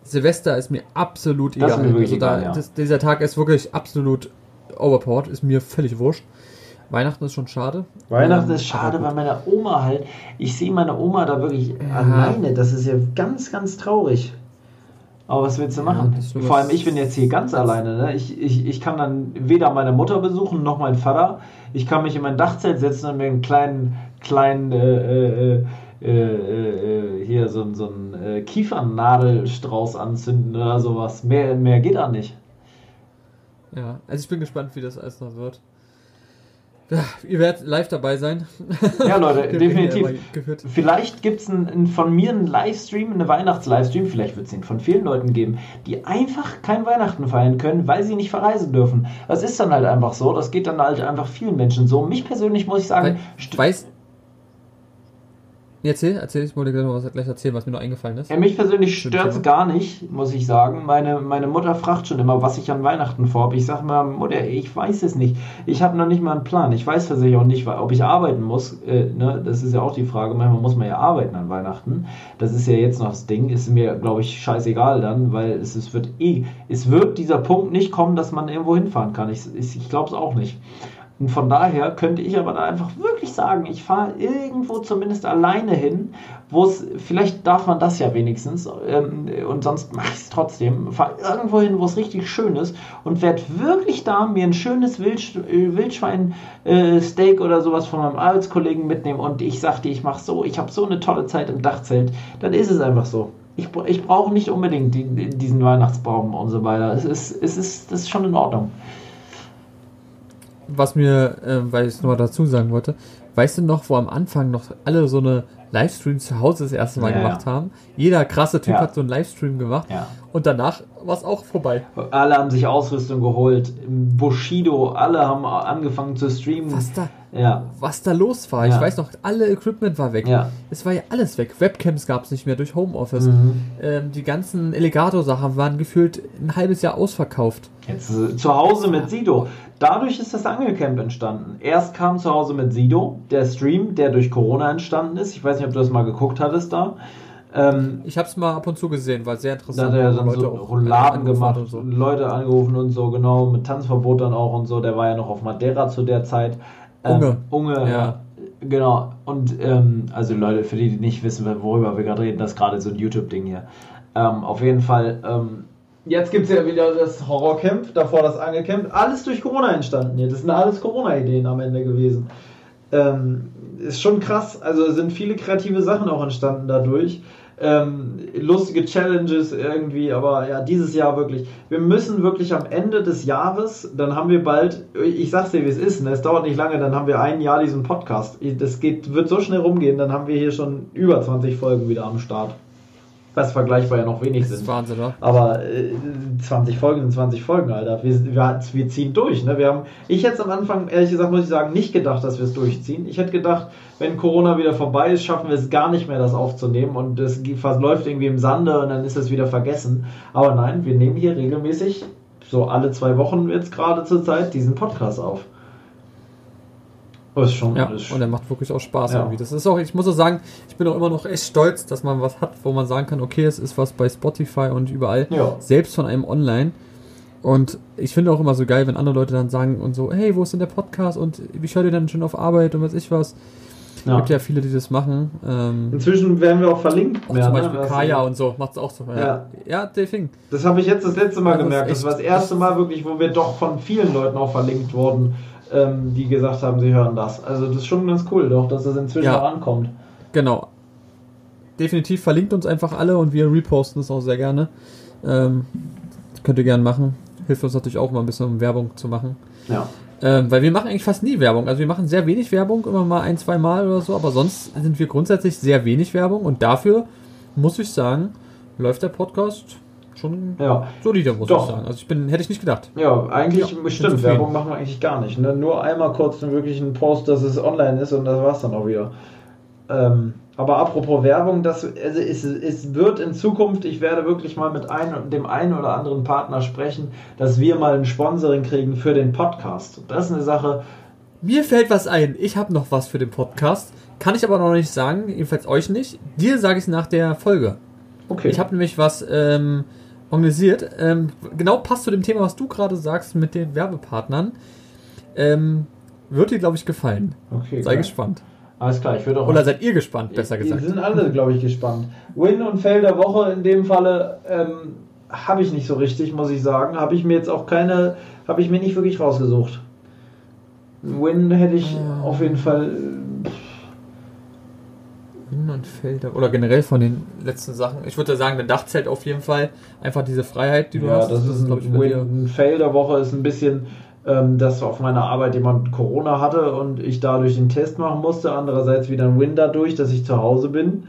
Silvester ist mir absolut Das egal. mir also da, egal, ja. das, dieser Tag ist wirklich absolut overpowered, ist mir völlig wurscht. Weihnachten ist schon schade. Weihnachten Ähm, ist schade aber bei meiner Oma halt. Ich sehe meine Oma da wirklich alleine. Das ist ja ganz, ganz traurig. Aber was willst du Ja, machen? nur Vor allem ich bin jetzt hier ganz alleine. Ne? Ich, ich, ich kann dann weder meine Mutter besuchen noch meinen Vater. Ich kann mich in mein Dachzelt setzen und mir einen kleinen, kleinen äh, äh, äh, äh, hier so, einen- so einen äh, Kiefernadelstrauß anzünden oder sowas. Mehr, mehr geht da nicht. Ja, also ich bin gespannt, wie das alles noch wird. Ihr werdet live dabei sein. Ja, Leute, definitiv. Vielleicht gibt es von mir einen Livestream, eine Weihnachts-Livestream, vielleicht wird es den von vielen Leuten geben, die einfach kein Weihnachten feiern können, weil sie nicht verreisen dürfen. Das ist dann halt einfach so, das geht dann halt einfach vielen Menschen so. Mich persönlich muss ich sagen, Weil, st- weiß. Nee, erzähl, erzähl, ich wollte gleich erzählen, was mir noch eingefallen ist. ja, mich persönlich stört es gar nicht, muss ich sagen. Meine, meine Mutter fragt schon immer, was ich an Weihnachten vorhabe. Ich sage mal, Mutter, ich weiß es nicht. Ich habe noch nicht mal einen Plan. Ich weiß tatsächlich auch nicht, ob ich arbeiten muss. Äh, ne? Das ist ja auch die Frage. Manchmal muss man ja arbeiten an Weihnachten. Das ist ja jetzt noch das Ding. Ist mir, glaube ich, scheißegal dann, weil es, es wird eh, es wird dieser Punkt nicht kommen, dass man irgendwo hinfahren kann. Ich, ich, ich glaube es auch nicht. Und von daher könnte ich aber da einfach wirklich sagen, ich fahre irgendwo zumindest alleine hin, wo es, vielleicht darf man das ja wenigstens, ähm, und sonst mache ich es trotzdem, fahre irgendwo hin, wo es richtig schön ist und werde wirklich da mir ein schönes Wild, äh, Wildschwein-Steak oder sowas von meinem Arbeitskollegen mitnehmen und ich sagte, ich mache so, ich habe so eine tolle Zeit im Dachzelt, dann ist es einfach so. Ich, ich brauche nicht unbedingt die, diesen Weihnachtsbaum und so weiter. Es ist, es ist, das ist schon in Ordnung. Was mir, äh, weil ich es nochmal dazu sagen wollte, weißt du noch, wo am Anfang noch alle so eine Livestream zu Hause das erste Mal Ja, gemacht ja. haben? Jeder krasse Typ Ja. hat so einen Livestream gemacht Ja. und danach war es auch vorbei. Alle haben sich Ausrüstung geholt. Bushido, alle haben angefangen zu streamen. Was da, Ja, was da los war. Ich weiß noch, alle Equipment war weg. Es war ja alles weg. Webcams gab es nicht mehr durch Homeoffice. Mhm. Ähm, die ganzen Alligator-Sachen waren gefühlt ein halbes Jahr ausverkauft. Jetzt äh, zu Hause mit Sido. Dadurch ist das Angelcamp entstanden. Erst kam zu Hause mit Sido, der Stream, der durch Corona entstanden ist. Ich weiß nicht, ob du das mal geguckt hattest da. Ähm, Ich habe es mal ab und zu gesehen, war sehr da interessant. hat er dann so auch Rouladen gemacht, und so. Leute angerufen und so, genau, mit Tanzverbot dann auch und so. Der war ja noch auf Madeira zu der Zeit. Unge. Ähm, Unge, Ja. Genau. Und ähm, also Leute, für die, die nicht wissen, worüber wir gerade reden, das ist gerade so ein YouTube-Ding hier. Ähm, auf jeden Fall, ähm, jetzt gibt es ja wieder das Horrorcamp, davor das Angelcamp. Alles durch Corona entstanden hier. Das sind alles Corona-Ideen am Ende gewesen. Ähm, ist schon krass. Also sind viele kreative Sachen auch entstanden dadurch. Ähm, lustige Challenges irgendwie, aber ja, dieses Jahr wirklich. Wir müssen wirklich am Ende des Jahres, dann haben wir bald, ich sag's dir, wie es ist, ne? es dauert nicht lange, dann haben wir ein Jahr diesen Podcast. Das geht, wird so schnell rumgehen, dann haben wir hier schon über 20 Folgen wieder am Start. Was vergleichbar ja noch wenig Das ist sind. Wahnsinn, oder? Aber äh, 20 Folgen sind 20 Folgen, Alter. Wir, wir, wir ziehen durch. Ne? Wir haben, ich hätte am Anfang, ehrlich gesagt, muss ich sagen, nicht gedacht, dass wir es durchziehen. Ich hätte gedacht, wenn Corona wieder vorbei ist, schaffen wir es gar nicht mehr, das aufzunehmen. Und es läuft irgendwie im Sande und dann ist es wieder vergessen. Aber nein, wir nehmen hier regelmäßig, so alle zwei Wochen jetzt gerade zur Zeit, diesen Podcast auf. Ist schon, Ja, ist und er macht wirklich auch Spaß Ja. irgendwie. Das ist auch, ich muss auch sagen, ich bin auch immer noch echt stolz, dass man was hat, wo man sagen kann, okay, es ist was bei Spotify und überall, Ja. selbst von einem online. Und ich finde auch immer so geil, wenn andere Leute dann sagen und so, hey, wo ist denn der Podcast und wie schaut ihr denn schon auf Arbeit und was ich was. Es ja. gibt ja viele, die das machen. Ähm, Inzwischen werden wir auch verlinkt. auch mehr, zum ne? Beispiel Das- Kaya und so, macht es auch so. Ja. Ja, ja der Ding. Das habe ich jetzt das letzte Mal Das gemerkt. Das war das erste Mal wirklich, wo wir doch von vielen Leuten auch verlinkt wurden, ähm, die gesagt haben, sie hören das. Also das ist schon ganz cool, doch, dass das inzwischen Ja. auch ankommt. Genau. Definitiv verlinkt uns einfach alle und wir reposten es auch sehr gerne. Ähm, das könnt ihr gerne machen. Hilft uns natürlich auch mal ein bisschen, um Werbung zu machen. Ja. Ähm, weil wir machen eigentlich fast nie Werbung. Also wir machen sehr wenig Werbung, immer mal ein, zwei Mal oder so, aber sonst sind wir grundsätzlich sehr wenig Werbung und dafür muss ich sagen, läuft der Podcast schon Ja. solider, muss Doch. ich sagen. Also ich bin, hätte ich nicht gedacht. Ja, eigentlich Ja, stimmt. Werbung machen wir eigentlich gar nicht. Ne? Nur einmal kurz einen wirklichen Post, dass es online ist und das war's dann auch wieder. Ähm, aber apropos Werbung, das, also es, es wird in Zukunft, ich werde wirklich mal mit ein, dem einen oder anderen Partner sprechen, dass wir mal ein Sponsoring kriegen für den Podcast. Das ist eine Sache, Mir fällt was ein. Ich habe noch was für den Podcast. Kann ich aber noch nicht sagen, jedenfalls euch nicht. Dir sage ich es nach der Folge. okay. Ich habe nämlich was ähm, organisiert. Ähm, genau passt zu dem Thema, was du gerade sagst mit den Werbepartnern. Ähm, wird dir, glaube ich, gefallen. okay, Sei geil. gespannt. Alles klar, ich würde auch. Oder seid ihr gespannt, besser Wir gesagt. sind alle, glaube ich, gespannt. Win und Fail der Woche in dem Falle ähm, habe ich nicht so richtig, muss ich sagen. Habe ich mir jetzt auch keine, habe ich mir nicht wirklich rausgesucht. Win hätte ich Ah. auf jeden Fall. Äh, Win und Felder. Oder generell von den letzten Sachen. Ich würde sagen, der Dachzelt auf jeden Fall. Einfach diese Freiheit, die du Ja, hast. das ist glaub ein Win. dir. Ein Fail der Woche ist ein bisschen, ähm, dass auf meiner Arbeit jemand Corona hatte und ich dadurch den Test machen musste. Andererseits wieder ein Win dadurch, dass ich zu Hause bin.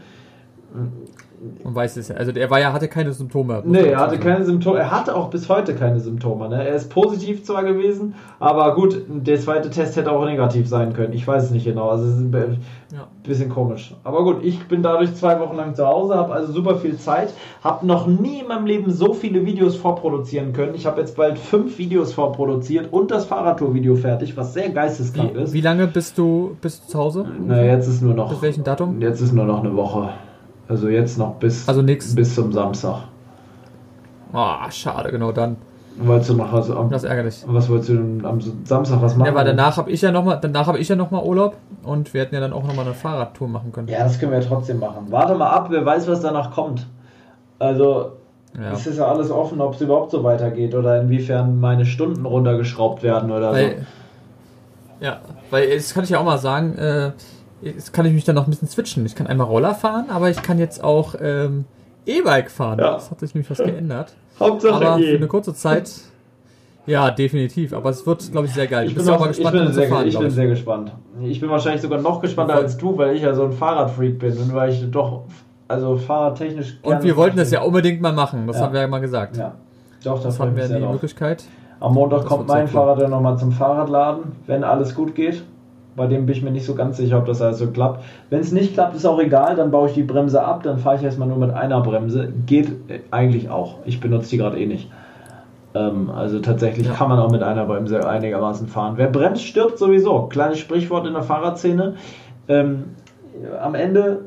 Man weiß es ja. Also der war ja, hatte keine Symptome. Nee, er hatte keine Symptome. Er hatte auch bis heute keine Symptome. Ne? Er ist positiv zwar gewesen, aber gut, der zweite Test hätte auch negativ sein können. Ich weiß es nicht genau. Also es ist ein Ja. bisschen komisch. Aber gut, ich bin dadurch zwei Wochen lang zu Hause, habe also super viel Zeit, habe noch nie in meinem Leben so viele Videos vorproduzieren können. Ich habe jetzt bald fünf Videos vorproduziert und das Fahrradtour-Video fertig, was sehr geisteskrank Wie, ist. wie lange bist du, bist du zu Hause? Na, jetzt ist nur noch. Bis welchem Datum? Jetzt ist nur noch eine Woche. Also jetzt noch bis, Also nix. bis zum Samstag. Ah, schade, genau dann. Wolltest du noch was am Das ist ärgerlich. Was wolltest du denn am Samstag was machen? Ja, weil danach habe ich ja nochmal, danach habe ich ja noch mal Urlaub und wir hätten ja dann auch nochmal eine Fahrradtour machen können. Ja, das können wir ja trotzdem machen. Warte mal ab, wer weiß, was danach kommt. Also, Ja. es ist ja alles offen, ob es überhaupt so weitergeht oder inwiefern meine Stunden runtergeschraubt werden oder Weil, ja, weil jetzt kann ich ja auch mal sagen, äh, jetzt kann ich mich dann noch ein bisschen switchen. Ich kann einmal Roller fahren, aber ich kann jetzt auch ähm, E-Bike fahren. Ja. Das hat sich nämlich was geändert. Hauptsache Aber für eh. eine kurze Zeit, ja, definitiv. Aber es wird, glaube ich, sehr geil. Ich Du bin, bist ja auch mal ich gespannt, bin, um zu sehr, fahren, ich bin ich. sehr gespannt. Ich bin wahrscheinlich sogar noch gespannter als du, weil ich ja so ein Fahrradfreak bin und weil ich doch, also fahrradtechnisch Und wir wollten das ja unbedingt mal machen. Das Ja. haben wir ja mal gesagt. Ja, doch, da Das hatten ich wir die drauf. Möglichkeit. Am Montag Das kommt mein. Fahrrad dann nochmal zum Fahrradladen, wenn alles gut geht. Bei dem bin ich mir nicht so ganz sicher, ob das alles so klappt. Wenn es nicht klappt, ist auch egal, dann baue ich die Bremse ab, dann fahre ich erstmal nur mit einer Bremse. Geht äh, eigentlich auch. Ich benutze die gerade eh nicht. Ähm, also tatsächlich Ja. kann man auch mit einer Bremse einigermaßen fahren. Wer bremst, stirbt sowieso. Kleines Sprichwort in der Fahrradszene. Ähm, am Ende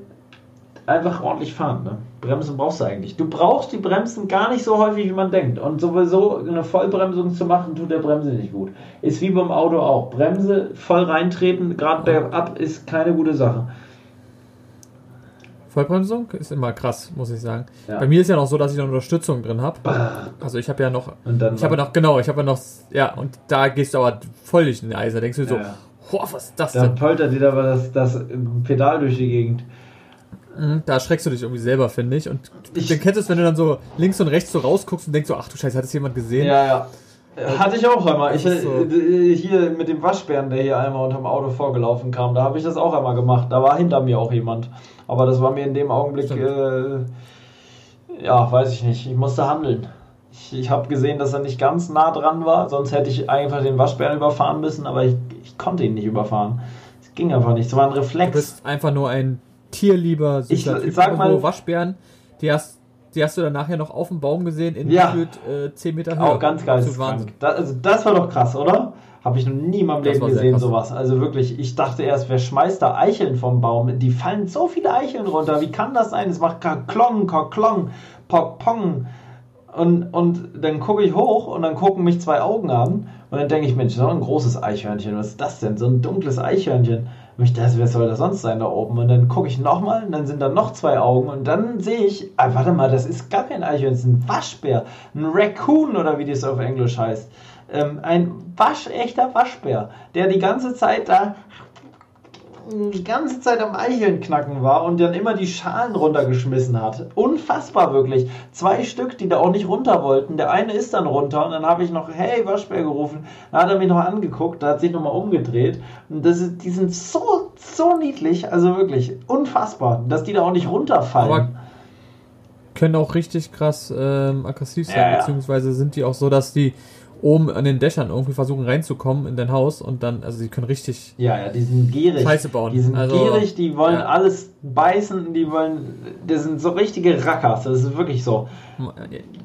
einfach ordentlich fahren. Ne? Bremsen brauchst du eigentlich. Du brauchst die Bremsen gar nicht so häufig, wie man denkt. Und sowieso eine Vollbremsung zu machen, tut der Bremse nicht gut. Ist wie beim Auto auch. Bremse voll reintreten, gerade bergab, ist keine gute Sache. Vollbremsung ist immer krass, muss ich sagen. Ja. Bei mir ist ja noch so, dass ich noch Unterstützung drin habe. Also ich habe ja noch, Und dann ich habe ja noch, genau, ich habe ja noch, ja, und da gehst du aber voll durch den Eis. Da denkst du so, Ja, ja. boah, was ist das dann denn? poltert dir aber das, das Pedal durch die Gegend. Mhm, Da erschreckst du dich irgendwie selber, finde ich. Und Ich- dann kennst du es, wenn du dann so links und rechts so rausguckst und denkst so, ach du Scheiße, hat das jemand gesehen? Ja, ja. Hatte ich auch einmal. Ich, so. äh, hier mit dem Waschbären, der hier einmal unterm Auto vorgelaufen kam, da habe ich das auch einmal gemacht. Da war hinter mir auch jemand. Aber das war mir in dem Augenblick, äh, ja, weiß ich nicht. Ich musste handeln. Ich, ich habe gesehen, dass er nicht ganz nah dran war, sonst hätte ich einfach den Waschbären überfahren müssen, aber ich, ich konnte ihn nicht überfahren. Es ging einfach nicht. Es war ein Du Reflex. bist einfach nur ein tierlieber, süßer Ich Typ. sag mal- Waschbären, die hast, die hast du dann nachher noch auf dem Baum gesehen in Ja. gefühlt äh, 10 Meter Höhe. Auch ganz Absolut geisteskrank. Wahnsinn. Da, also das war doch krass, oder? Habe ich noch nie in meinem Das Leben gesehen, sowas. Also wirklich, ich dachte erst, wer schmeißt da Eicheln vom Baum? Die fallen so viele Eicheln runter. Wie kann das sein? Es macht Kaklong, Kaklong, Pok, Pong. Und, und dann gucke ich hoch und dann gucken mich zwei Augen an. Und dann denke ich, Mensch, so ein großes Eichhörnchen. Was ist das denn? So ein dunkles Eichhörnchen. Und ich dachte, wer soll das sonst sein da oben? Und dann gucke ich nochmal und dann sind da noch zwei Augen. Und dann sehe ich, ah, warte mal, das ist gar kein Eichhörnchen, das ist ein Waschbär. Ein Raccoon oder wie das auf Englisch heißt. Ähm, ein waschechter Waschbär, der die ganze Zeit da die ganze Zeit am Eicheln knacken war und dann immer die Schalen runtergeschmissen hat. Unfassbar wirklich. Zwei Stück, die da auch nicht runter wollten. Der eine ist dann runter und dann habe ich noch, hey, Waschbär gerufen. Dann hat er mich noch angeguckt, da hat sich nochmal umgedreht. Und das ist, die sind so, so niedlich. Also wirklich unfassbar, dass die da auch nicht runterfallen. Aber können auch richtig krass ähm, aggressiv sein, ja, ja. beziehungsweise sind die auch so, dass die oben an den Dächern irgendwie versuchen reinzukommen in dein Haus und dann, also die können richtig ja, ja, die sind gierig. Scheiße bauen. Die sind also, gierig, die wollen ja. alles beißen, die wollen, das sind so richtige Rackers, das ist wirklich so.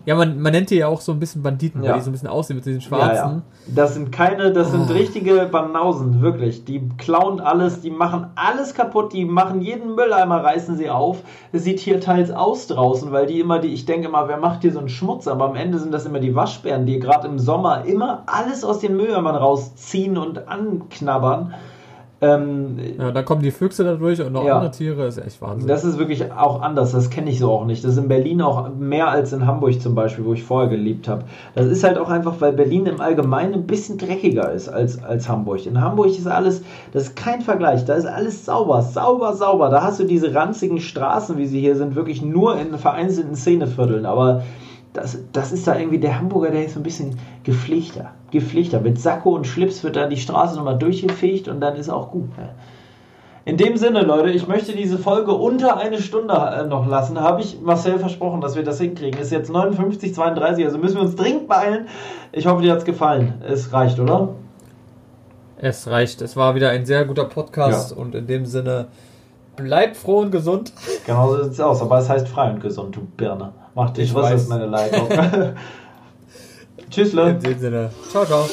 Ja, man, man nennt die ja auch so ein bisschen Banditen, ja. weil die so ein bisschen aussehen mit diesen schwarzen. Ja, ja. Das sind keine, das sind oh. richtige Banausen, wirklich. Die klauen alles, die machen alles kaputt, die machen jeden Mülleimer, reißen sie auf. Es sieht hier teils aus draußen, weil die immer die, ich denke immer, wer macht hier so einen Schmutz? Aber am Ende sind das immer die Waschbären, die gerade im Sommer immer alles aus den Mülleimern rausziehen und anknabbern. Ähm, ja, dann kommen die Füchse dadurch und noch ja, andere Tiere, ist echt Wahnsinn. Das ist wirklich auch anders, das kenne ich so auch nicht. Das ist in Berlin auch mehr als in Hamburg zum Beispiel, wo ich vorher gelebt habe. Das ist halt auch einfach, weil Berlin im Allgemeinen ein bisschen dreckiger ist als, als Hamburg. In Hamburg ist alles, das ist kein Vergleich, da ist alles sauber, sauber, sauber. Da hast du diese ranzigen Straßen, wie sie hier sind, wirklich nur in vereinzelten Szenevierteln, aber das, das ist da irgendwie der Hamburger, der ist so ein bisschen gepflegter. Gepflegter. Mit Sakko und Schlips wird da die Straße nochmal durchgefegt und dann ist auch gut. Ne? In dem Sinne, Leute, ich möchte diese Folge unter eine Stunde äh, noch lassen. Habe ich Marcel versprochen, dass wir das hinkriegen. Ist jetzt 59, 32, also müssen wir uns dringend beeilen. Ich hoffe, dir hat es gefallen. Es reicht, oder? Es reicht. Es war wieder ein sehr guter Podcast ja. und in dem Sinne, bleib froh und gesund. Genau so sieht es aus, aber es heißt frei und gesund, du Birne. Mach dich, ich was weiß. ist meine Leitung? Tschüss, Leute. In dem Sinne. Ciao, ciao.